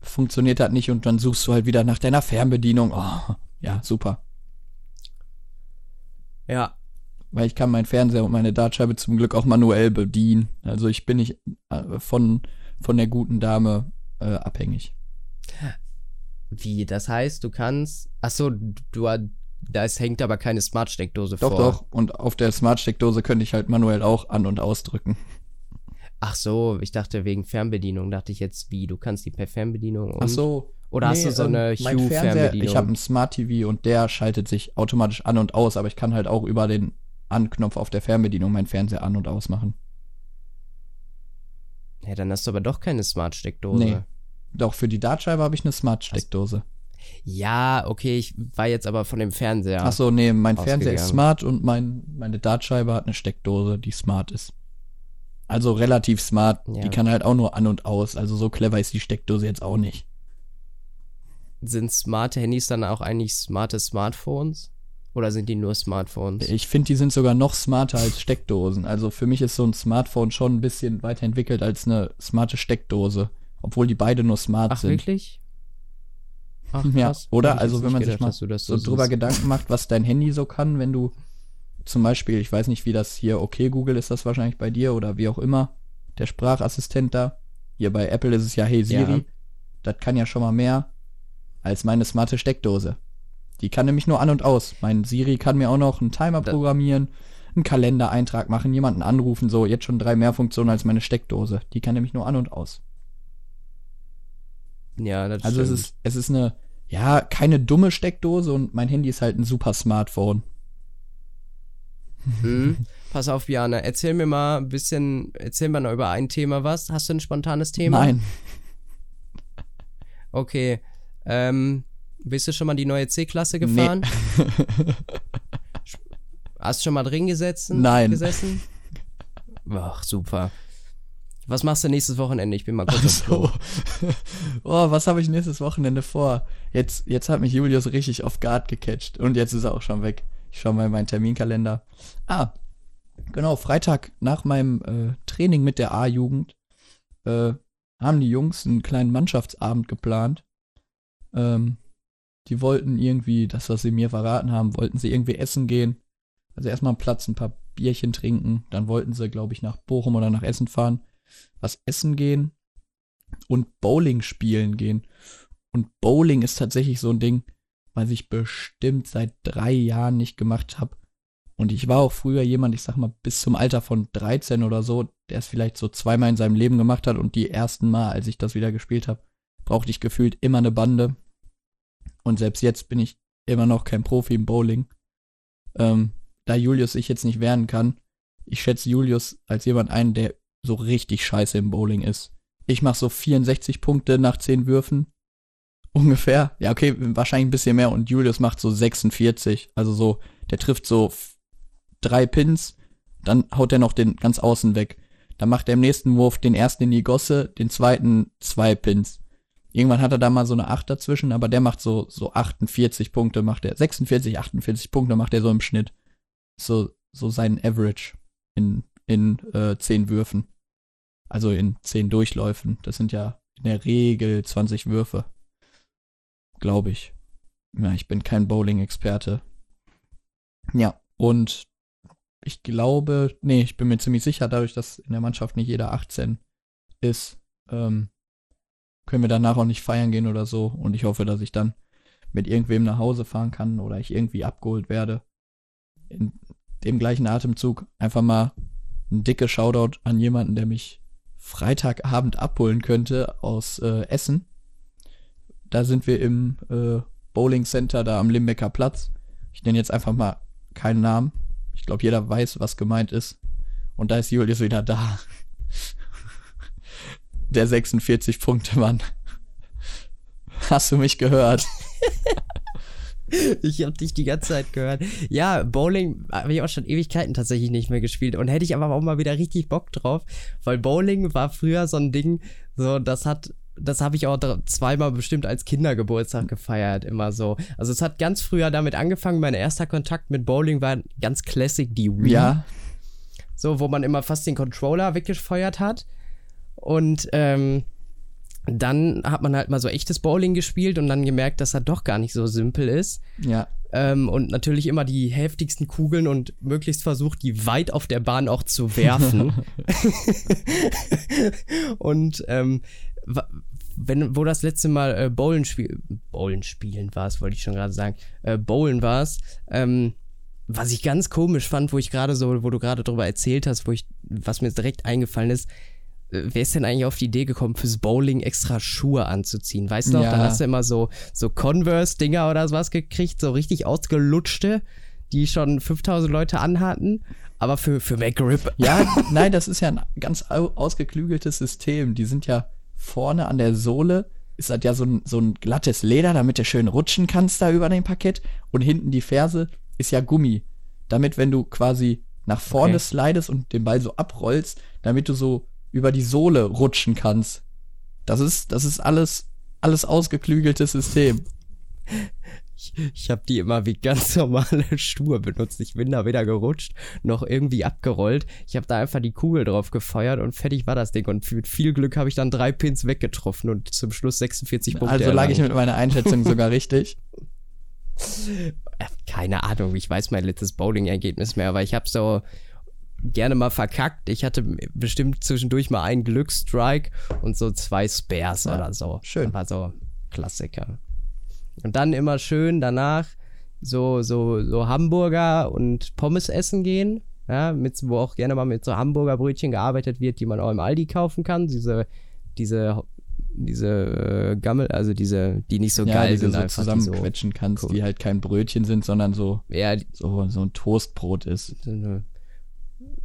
funktioniert das nicht und dann suchst du halt wieder nach deiner Fernbedienung. Oh, ja, super. Ja. Weil ich kann meinen Fernseher und meine Dartscheibe zum Glück auch manuell bedienen. Also ich bin nicht äh, von, von der guten Dame äh, abhängig. Wie? Das heißt, du kannst. Achso, du, da hängt aber keine Smart-Steckdose vor. Doch, doch. Und auf der Smart-Steckdose könnte ich halt manuell auch an- und ausdrücken. Ach so, ich dachte wegen Fernbedienung. Dachte ich jetzt, wie? Du kannst die per Fernbedienung. Und? Ach so. Oder nee, hast du so eine ähm, Hue-Fernbedienung? Ich habe ein Smart TV und der schaltet sich automatisch an und aus, aber ich kann halt auch über den Anknopf auf der Fernbedienung meinen Fernseher an- und ausmachen. Ja, dann hast du aber doch keine Smart-Steckdose. Nee. Doch, für die Dartscheibe habe ich eine Smart-Steckdose. Ja, okay, ich war jetzt aber von dem Fernseher. Ach so, nee, mein Fernseher ist smart und mein, meine Dartscheibe hat eine Steckdose, die smart ist. Also relativ smart. Ja. Die kann halt auch nur an und aus. Also so clever ist die Steckdose jetzt auch nicht. Sind smarte Handys dann auch eigentlich smarte Smartphones? Oder sind die nur Smartphones? Ich finde, die sind sogar noch smarter als Steckdosen. Also für mich ist so ein Smartphone schon ein bisschen weiterentwickelt als eine smarte Steckdose. Obwohl die beide nur smart Ach, sind. wirklich? Ach, ja, oder? Also wenn man gedacht, sich mal so, so drüber Gedanken macht, was dein Handy so kann, wenn du zum Beispiel, ich weiß nicht, wie das hier, okay, Google ist das wahrscheinlich bei dir oder wie auch immer, der Sprachassistent da. Hier bei Apple ist es ja Hey Siri. Ja. Das kann ja schon mal mehr als meine smarte Steckdose. Die kann nämlich nur an und aus. Mein Siri kann mir auch noch einen Timer programmieren, einen Kalendereintrag machen, jemanden anrufen, so jetzt schon drei mehr Funktionen als meine Steckdose. Die kann nämlich nur an und aus. Ja, das Also stimmt. es ist, es ist eine, ja, keine dumme Steckdose und mein Handy ist halt ein super Smartphone. Mhm. Pass auf, Jana, erzähl mir mal ein bisschen, erzähl mal noch über ein Thema was. Hast du ein spontanes Thema? Nein. Okay. Ähm, bist du schon mal die neue C-Klasse gefahren? Nee. Hast du schon mal drin gesessen? Nein. Gesessen? Ach, super. Was machst du nächstes Wochenende? Ich bin mal kurz so. oh, was habe ich nächstes Wochenende vor? Jetzt, jetzt hat mich Julius richtig auf Guard gecatcht und jetzt ist er auch schon weg. Ich schaue mal in meinen Terminkalender. Ah, genau, Freitag nach meinem äh, Training mit der A-Jugend äh, haben die Jungs einen kleinen Mannschaftsabend geplant. Ähm, die wollten irgendwie, das, was sie mir verraten haben, wollten sie irgendwie essen gehen. Also erstmal am Platz ein paar Bierchen trinken. Dann wollten sie, glaube ich, nach Bochum oder nach Essen fahren, was essen gehen und Bowling spielen gehen. Und Bowling ist tatsächlich so ein Ding, was ich bestimmt seit drei Jahren nicht gemacht habe. Und ich war auch früher jemand, ich sag mal, bis zum Alter von 13 oder so, der es vielleicht so zweimal in seinem Leben gemacht hat und die ersten Mal, als ich das wieder gespielt habe, brauchte ich gefühlt immer eine Bande. Und selbst jetzt bin ich immer noch kein Profi im Bowling. Ähm, da Julius sich jetzt nicht wehren kann, ich schätze Julius als jemand ein, der so richtig scheiße im Bowling ist. Ich mache so 64 Punkte nach 10 Würfen. Ungefähr. Ja, okay, wahrscheinlich ein bisschen mehr. Und Julius macht so 46. Also so, der trifft so drei Pins, dann haut er noch den ganz außen weg. Dann macht er im nächsten Wurf den ersten in die Gosse, den zweiten zwei Pins. Irgendwann hat er da mal so eine 8 dazwischen, aber der macht so, so 48 Punkte, macht er. 46, 48 Punkte macht er so im Schnitt. So, so sein Average in, in äh, 10 Würfen. Also in 10 Durchläufen. Das sind ja in der Regel 20 Würfe. Glaube ich. Ja, ich bin kein Bowling-Experte. Ja, und ich glaube, nee, ich bin mir ziemlich sicher, dadurch, dass in der Mannschaft nicht jeder 18 ist, ähm, können wir danach auch nicht feiern gehen oder so. Und ich hoffe, dass ich dann mit irgendwem nach Hause fahren kann oder ich irgendwie abgeholt werde. In dem gleichen Atemzug einfach mal ein dicke Shoutout an jemanden, der mich Freitagabend abholen könnte aus äh, Essen. Da sind wir im äh, Bowling Center da am Limbecker Platz. Ich nenne jetzt einfach mal keinen Namen. Ich glaube, jeder weiß, was gemeint ist. Und da ist Julius wieder da der 46-Punkte-Mann. Hast du mich gehört? ich habe dich die ganze Zeit gehört. Ja, Bowling habe ich auch schon Ewigkeiten tatsächlich nicht mehr gespielt und hätte ich aber auch mal wieder richtig Bock drauf, weil Bowling war früher so ein Ding, so das hat das habe ich auch zweimal bestimmt als Kindergeburtstag gefeiert, immer so. Also es hat ganz früher damit angefangen, mein erster Kontakt mit Bowling war ganz classic die Wii. Ja. So, wo man immer fast den Controller weggefeuert hat. Und ähm, dann hat man halt mal so echtes Bowling gespielt und dann gemerkt, dass er doch gar nicht so simpel ist. Ja. Ähm, und natürlich immer die heftigsten Kugeln und möglichst versucht, die weit auf der Bahn auch zu werfen. und ähm, wenn, wo das letzte Mal äh, Bowlen, spiel Bowlen spielen war es, wollte ich schon gerade sagen, äh, Bowlen war es, ähm, was ich ganz komisch fand, wo ich gerade so, wo du gerade drüber erzählt hast, wo ich, was mir direkt eingefallen ist, wer ist denn eigentlich auf die Idee gekommen, fürs Bowling extra Schuhe anzuziehen? Weißt du noch, ja. dann hast du immer so, so Converse-Dinger oder sowas gekriegt, so richtig ausgelutschte, die schon 5000 Leute anhatten, aber für, für Grip. Ja, nein, das ist ja ein ganz ausgeklügeltes System. Die sind ja vorne an der Sohle, ist halt ja so ein, so ein glattes Leder, damit du schön rutschen kannst da über dem Parkett. Und hinten die Ferse ist ja Gummi. Damit, wenn du quasi nach vorne okay. slidest und den Ball so abrollst, damit du so über die Sohle rutschen kannst. Das ist, das ist alles, alles ausgeklügeltes System. Ich, ich habe die immer wie ganz normale Schuhe benutzt. Ich bin da weder gerutscht noch irgendwie abgerollt. Ich habe da einfach die Kugel drauf gefeuert und fertig war das Ding. Und mit viel Glück habe ich dann drei Pins weggetroffen und zum Schluss 46 Punkte. Also lag ich mit meiner Einschätzung sogar richtig. Äh, keine Ahnung, ich weiß mein letztes Bowling-Ergebnis mehr, aber ich habe so gerne mal verkackt. Ich hatte bestimmt zwischendurch mal einen Glücksstrike und so zwei Spares ja, oder so. Schön. war so Klassiker. Und dann immer schön danach so, so, so Hamburger und Pommes essen gehen. Ja, mit, wo auch gerne mal mit so Hamburger Brötchen gearbeitet wird, die man auch im Aldi kaufen kann. Diese, diese, diese äh, Gammel, also diese, die nicht so ja, geil sind. So zusammenquetschen so kannst, cool. die halt kein Brötchen sind, sondern so, ja, so, so ein Toastbrot ist. So eine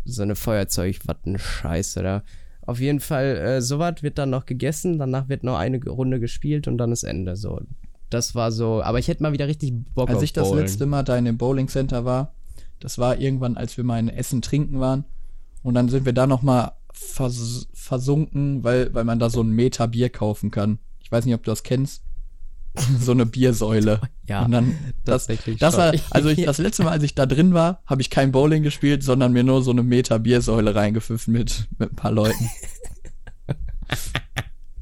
so eine Feuerzeug-Watten-Scheiße da. Auf jeden Fall, äh, sowas wird dann noch gegessen, danach wird noch eine Runde gespielt und dann ist Ende. So, das war so, aber ich hätte mal wieder richtig Bock als auf ich das letzte Mal da in dem Bowling Center war, das war irgendwann, als wir mal in Essen trinken waren. Und dann sind wir da noch mal vers versunken, weil, weil man da so ein Meter Bier kaufen kann. Ich weiß nicht, ob du das kennst. so eine Biersäule. Ja, und dann das, das war, also ich, das letzte Mal, als ich da drin war, habe ich kein Bowling gespielt, sondern mir nur so eine Meter Biersäule reingepfiffen mit, mit ein paar Leuten.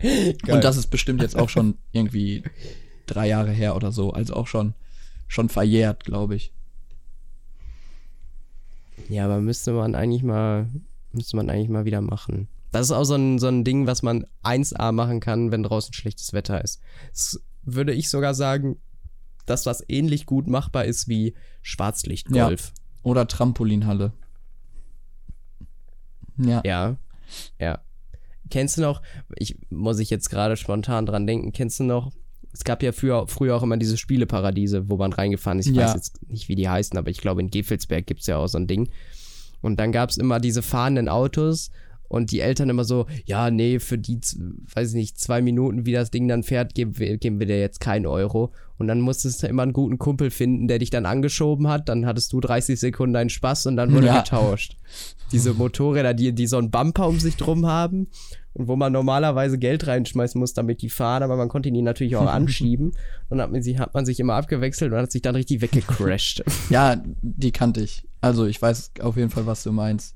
und das ist bestimmt jetzt auch schon irgendwie drei Jahre her oder so, also auch schon, schon verjährt, glaube ich. Ja, aber müsste man eigentlich mal, müsste man eigentlich mal wieder machen. Das ist auch so ein, so ein Ding, was man 1A machen kann, wenn draußen schlechtes Wetter ist. Das würde ich sogar sagen, dass das ähnlich gut machbar ist wie Schwarzlichtgolf. Ja. Oder Trampolinhalle. Ja. Ja. Ja. Kennst du noch, ich muss ich jetzt gerade spontan dran denken, kennst du noch, es gab ja früher, früher auch immer diese Spieleparadiese, wo man reingefahren ist. Ich ja. weiß jetzt nicht, wie die heißen, aber ich glaube, in Gefelsberg gibt es ja auch so ein Ding. Und dann gab es immer diese fahrenden Autos und die Eltern immer so, ja, nee, für die, weiß ich nicht, zwei Minuten, wie das Ding dann fährt, geben wir, geben wir dir jetzt keinen Euro. Und dann musstest du immer einen guten Kumpel finden, der dich dann angeschoben hat. Dann hattest du 30 Sekunden deinen Spaß und dann wurde ja. getauscht. Diese Motorräder, die, die so einen Bumper um sich drum haben und wo man normalerweise Geld reinschmeißen muss, damit die fahren, aber man konnte die natürlich auch anschieben. Und hat man, sie, hat man sich immer abgewechselt und hat sich dann richtig weggecrashed. ja, die kannte ich. Also ich weiß auf jeden Fall, was du meinst.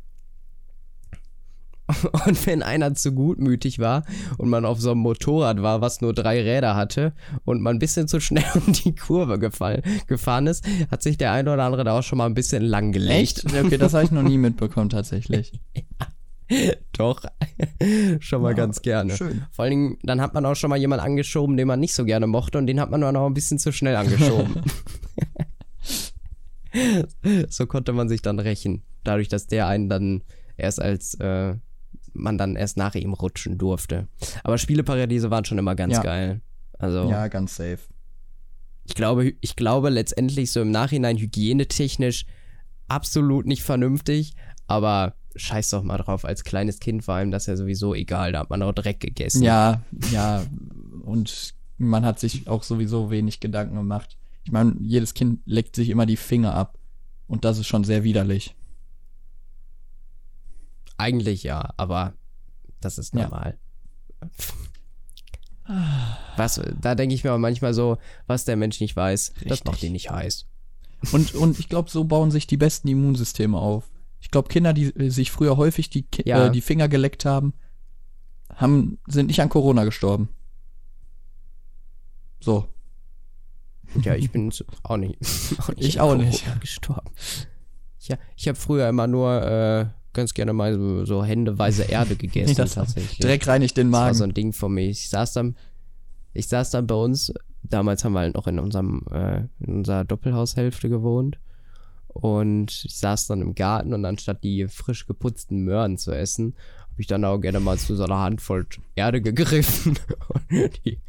Und wenn einer zu gutmütig war und man auf so einem Motorrad war, was nur drei Räder hatte und man ein bisschen zu schnell um die Kurve gefallen, gefahren ist, hat sich der eine oder andere da auch schon mal ein bisschen lang gelegt. Echt? Okay, das habe ich noch nie mitbekommen tatsächlich. Doch, schon mal ja, ganz gerne. Schön. Vor allen Dingen, dann hat man auch schon mal jemanden angeschoben, den man nicht so gerne mochte und den hat man nur noch ein bisschen zu schnell angeschoben. so konnte man sich dann rächen. Dadurch, dass der einen dann erst als äh, man dann erst nach ihm rutschen durfte. Aber Spieleparadiese waren schon immer ganz ja. geil. Also, ja, ganz safe. Ich glaube, ich glaube letztendlich so im Nachhinein hygienetechnisch absolut nicht vernünftig, aber scheiß doch mal drauf. Als kleines Kind war ihm das ja sowieso egal, da hat man auch Dreck gegessen. Ja, ja. Und man hat sich auch sowieso wenig Gedanken gemacht. Ich meine, jedes Kind leckt sich immer die Finger ab. Und das ist schon sehr widerlich. Eigentlich ja, aber das ist normal. Ja. Was, da denke ich mir aber manchmal so, was der Mensch nicht weiß, Richtig. das macht ihn nicht heiß. Und, und ich glaube, so bauen sich die besten Immunsysteme auf. Ich glaube, Kinder, die sich früher häufig die, ja. äh, die Finger geleckt haben, haben, sind nicht an Corona gestorben. So. Ja, ich bin auch nicht. Auch nicht ich auch nicht. Gestorben. Ja, ich habe früher immer nur äh, ganz gerne mal so, so händeweise Erde gegessen das tatsächlich. Dreck reinigt den Magen. Das war so ein Ding von mir. Ich saß dann, ich saß dann bei uns, damals haben wir halt noch in unserem, äh, in unserer Doppelhaushälfte gewohnt. Und ich saß dann im Garten und anstatt die frisch geputzten Möhren zu essen, habe ich dann auch gerne mal zu so einer Handvoll Erde gegriffen und die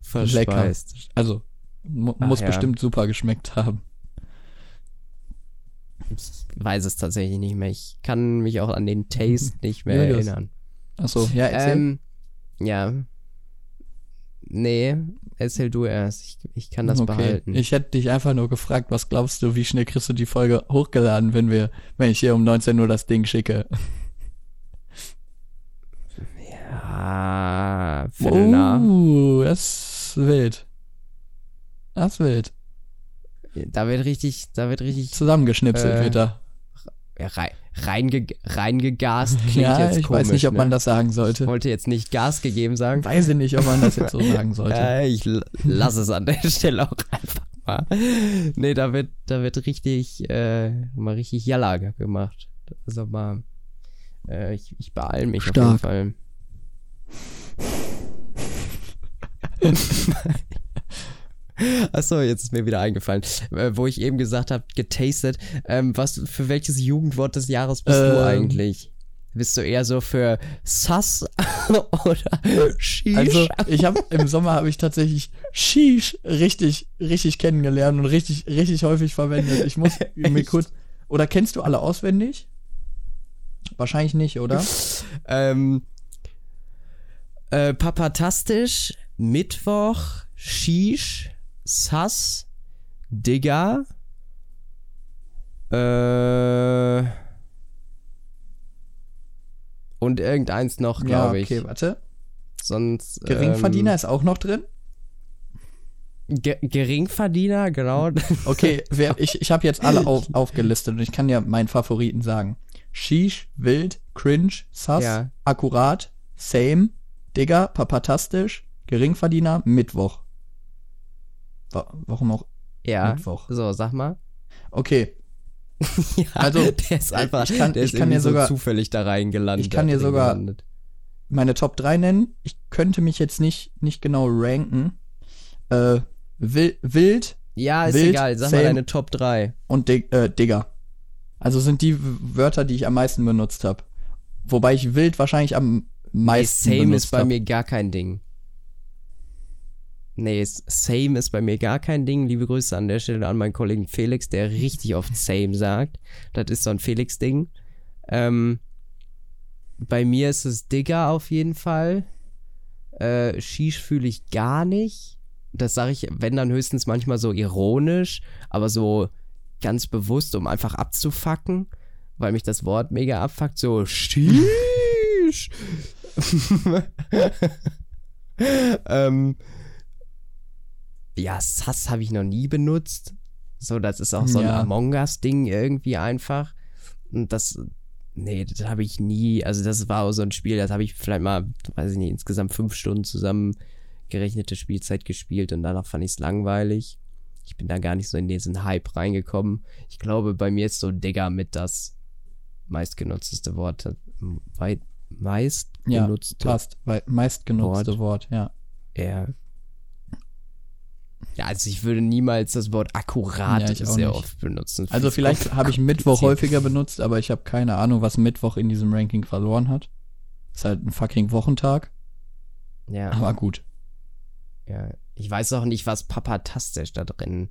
verspeist. Lecker. Also, mu Ach, muss ja. bestimmt super geschmeckt haben. Ich weiß es tatsächlich nicht mehr. Ich kann mich auch an den Taste nicht mehr ja, erinnern. Achso, ja, erzähl. Ähm, ja. Nee, erzähl du erst. Ich, ich kann das okay. behalten. Ich hätte dich einfach nur gefragt, was glaubst du, wie schnell kriegst du die Folge hochgeladen, wenn wir, wenn ich hier um 19 Uhr das Ding schicke? Ja, Viertel nach. Uh, das ist wild. Das ist wild. Da wird richtig, da wird richtig. Zusammengeschnipselt, äh. Rein, reinge, reingegast klingt ja, jetzt ich komisch. Ich weiß nicht, ob ne? man das sagen sollte. Ich wollte jetzt nicht Gas gegeben sagen. Weiß ich nicht, ob man das jetzt so sagen sollte. ja, ich lasse es an der Stelle auch einfach mal. Nee, da wird, da wird richtig, äh, mal richtig Jalla gemacht. Also mal, äh, ich, ich beeil mich Stark. auf jeden Fall. Achso, jetzt ist mir wieder eingefallen, äh, wo ich eben gesagt habe, getastet. Ähm, was für welches Jugendwort des Jahres bist ähm, du eigentlich? Bist du eher so für Sass oder Shish? Also ich habe im Sommer habe ich tatsächlich Shish richtig richtig kennengelernt und richtig richtig häufig verwendet. Ich muss mir kurz oder kennst du alle auswendig? Wahrscheinlich nicht, oder? ähm, äh, Papatastisch, Mittwoch, Shish, Sass, Digger, äh, und irgendeins noch, glaube ja, okay, ich. warte. Sonst. Geringverdiener ähm, ist auch noch drin? Ge Geringverdiener, genau. Okay, wer, ich, ich habe jetzt alle auf, aufgelistet und ich kann ja meinen Favoriten sagen. Sheesh, Wild, Cringe, Sass, ja. Akkurat, Same, Digger, Papatastisch, Geringverdiener, Mittwoch. Warum auch ja, Mittwoch? So, sag mal. Okay. ja, also, der ist einfach, ich kann, der ich kann dir sogar, so zufällig da reingelandet. Ich kann dir sogar gelandet. meine Top 3 nennen. Ich könnte mich jetzt nicht, nicht genau ranken. Äh, wild. Ja, ist wild, egal. Sag mal deine Top 3. Und Dig äh, Digger. Also sind die Wörter, die ich am meisten benutzt habe. Wobei ich wild wahrscheinlich am meisten nee, same benutzt ist bei hab. mir gar kein Ding. Nee, same ist bei mir gar kein Ding. Liebe Grüße an der Stelle an meinen Kollegen Felix, der richtig oft same sagt. Das ist so ein Felix-Ding. Ähm, bei mir ist es Digger auf jeden Fall. Äh, Shish fühle ich gar nicht. Das sage ich, wenn dann höchstens manchmal so ironisch, aber so ganz bewusst, um einfach abzufacken, weil mich das Wort mega abfuckt. So, Shish. ähm, ja, Sass habe ich noch nie benutzt. So, das ist auch so ein ja. Among Us-Ding irgendwie einfach. Und das, nee, das habe ich nie, also das war auch so ein Spiel, das habe ich vielleicht mal, weiß ich nicht, insgesamt fünf Stunden zusammengerechnete Spielzeit gespielt und danach fand ich es langweilig. Ich bin da gar nicht so in diesen Hype reingekommen. Ich glaube, bei mir ist so Digger mit das meistgenutzteste Wort. Weit, meistgenutzte ja, passt. Meistgenutzte Wort, Wort ja. Ja, ja, also ich würde niemals das Wort akkurat ja, sehr nicht. oft benutzen. Also vielleicht habe ich Mittwoch häufiger benutzt, aber ich habe keine Ahnung, was Mittwoch in diesem Ranking verloren hat. Ist halt ein fucking Wochentag. Ja. Aber gut. Ja, ich weiß auch nicht, was Papatastisch da drin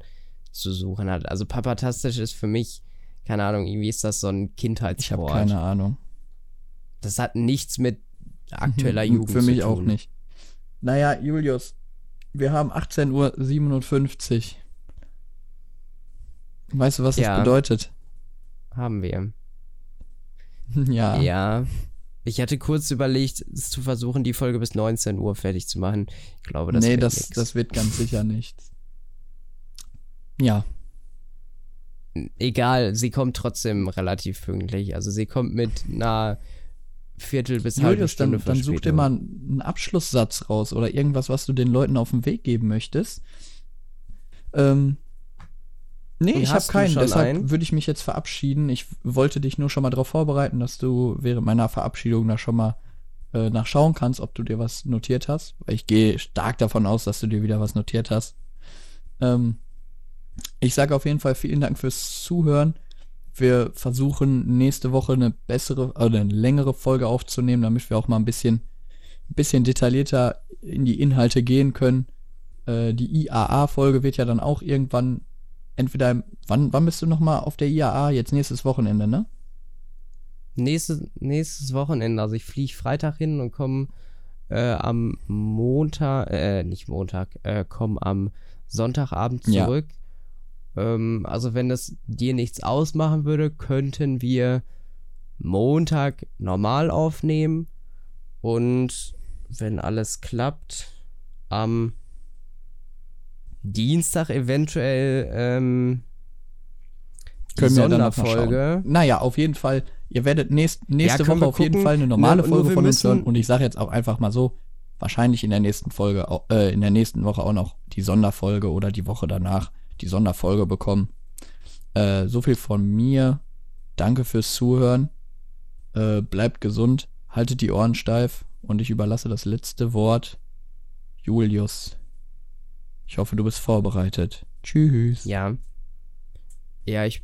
zu suchen hat. Also Papatastisch ist für mich, keine Ahnung, irgendwie ist das so ein Kindheitswort. Ich habe keine Ahnung. Das hat nichts mit aktueller Jugend zu tun. Für mich auch nicht. Naja, Julius, wir haben 18.57 Uhr. Weißt du, was ja. das bedeutet? Haben wir. Ja. Ja. Ich hatte kurz überlegt, es zu versuchen, die Folge bis 19 Uhr fertig zu machen. Ich glaube, das Nee, das, nix. das wird ganz sicher nichts. Ja. Egal, sie kommt trotzdem relativ pünktlich. Also sie kommt mit einer Viertel bis Julius, halbe Stunde dann, dann such dir mal einen Abschlusssatz raus oder irgendwas, was du den Leuten auf den Weg geben möchtest. Ähm, nee, Und ich habe keinen, deshalb würde ich mich jetzt verabschieden. Ich wollte dich nur schon mal darauf vorbereiten, dass du während meiner Verabschiedung da schon mal äh, nachschauen kannst, ob du dir was notiert hast. Ich gehe stark davon aus, dass du dir wieder was notiert hast. Ähm, ich sage auf jeden Fall vielen Dank fürs Zuhören. Wir versuchen nächste Woche eine bessere oder eine längere Folge aufzunehmen, damit wir auch mal ein bisschen, ein bisschen detaillierter in die Inhalte gehen können. Äh, die IAA-Folge wird ja dann auch irgendwann entweder wann wann bist du noch mal auf der IAA? Jetzt nächstes Wochenende, ne? Nächstes, nächstes Wochenende. Also ich fliege Freitag hin und komme äh, am Montag, äh, nicht Montag, äh, komme am Sonntagabend zurück. Ja. Ähm, also wenn das dir nichts ausmachen würde, könnten wir Montag normal aufnehmen und wenn alles klappt, am Dienstag eventuell ähm, können wir Sonderfolge. Naja, auf jeden Fall. Ihr werdet nächst, nächste ja, Woche auf jeden Fall eine normale nur, Folge von uns hören. Und ich sage jetzt auch einfach mal so, wahrscheinlich in der nächsten Folge, äh, in der nächsten Woche auch noch die Sonderfolge oder die Woche danach die Sonderfolge bekommen. Äh, so viel von mir. Danke fürs Zuhören. Äh, bleibt gesund, haltet die Ohren steif und ich überlasse das letzte Wort Julius. Ich hoffe, du bist vorbereitet. Tschüss. Ja. Ja, ich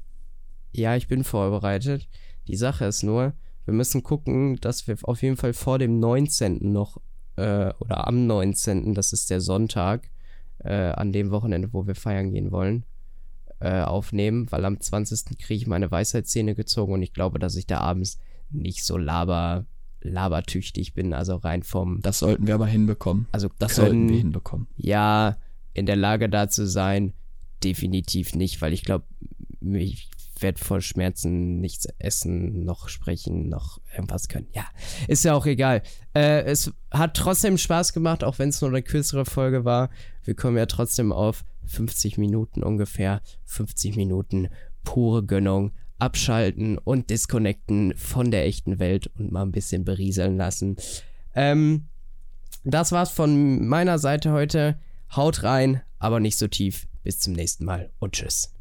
ja, ich bin vorbereitet. Die Sache ist nur, wir müssen gucken, dass wir auf jeden Fall vor dem 19. noch äh, oder am 19., das ist der Sonntag, äh, an dem Wochenende, wo wir feiern gehen wollen, äh, aufnehmen, weil am 20. kriege ich meine Weisheitszähne gezogen und ich glaube, dass ich da abends nicht so laber, labertüchtig bin, also rein vom. Das sollten wir aber hinbekommen. Also das können, sollten wir hinbekommen. Ja, in der Lage da zu sein, definitiv nicht, weil ich glaube, ich werde vor Schmerzen nichts essen, noch sprechen, noch irgendwas können. Ja, ist ja auch egal. Äh, es hat trotzdem Spaß gemacht, auch wenn es nur eine kürzere Folge war. Wir kommen ja trotzdem auf 50 Minuten ungefähr. 50 Minuten pure Gönnung. Abschalten und disconnecten von der echten Welt und mal ein bisschen berieseln lassen. Ähm, das war's von meiner Seite heute. Haut rein, aber nicht so tief. Bis zum nächsten Mal und tschüss.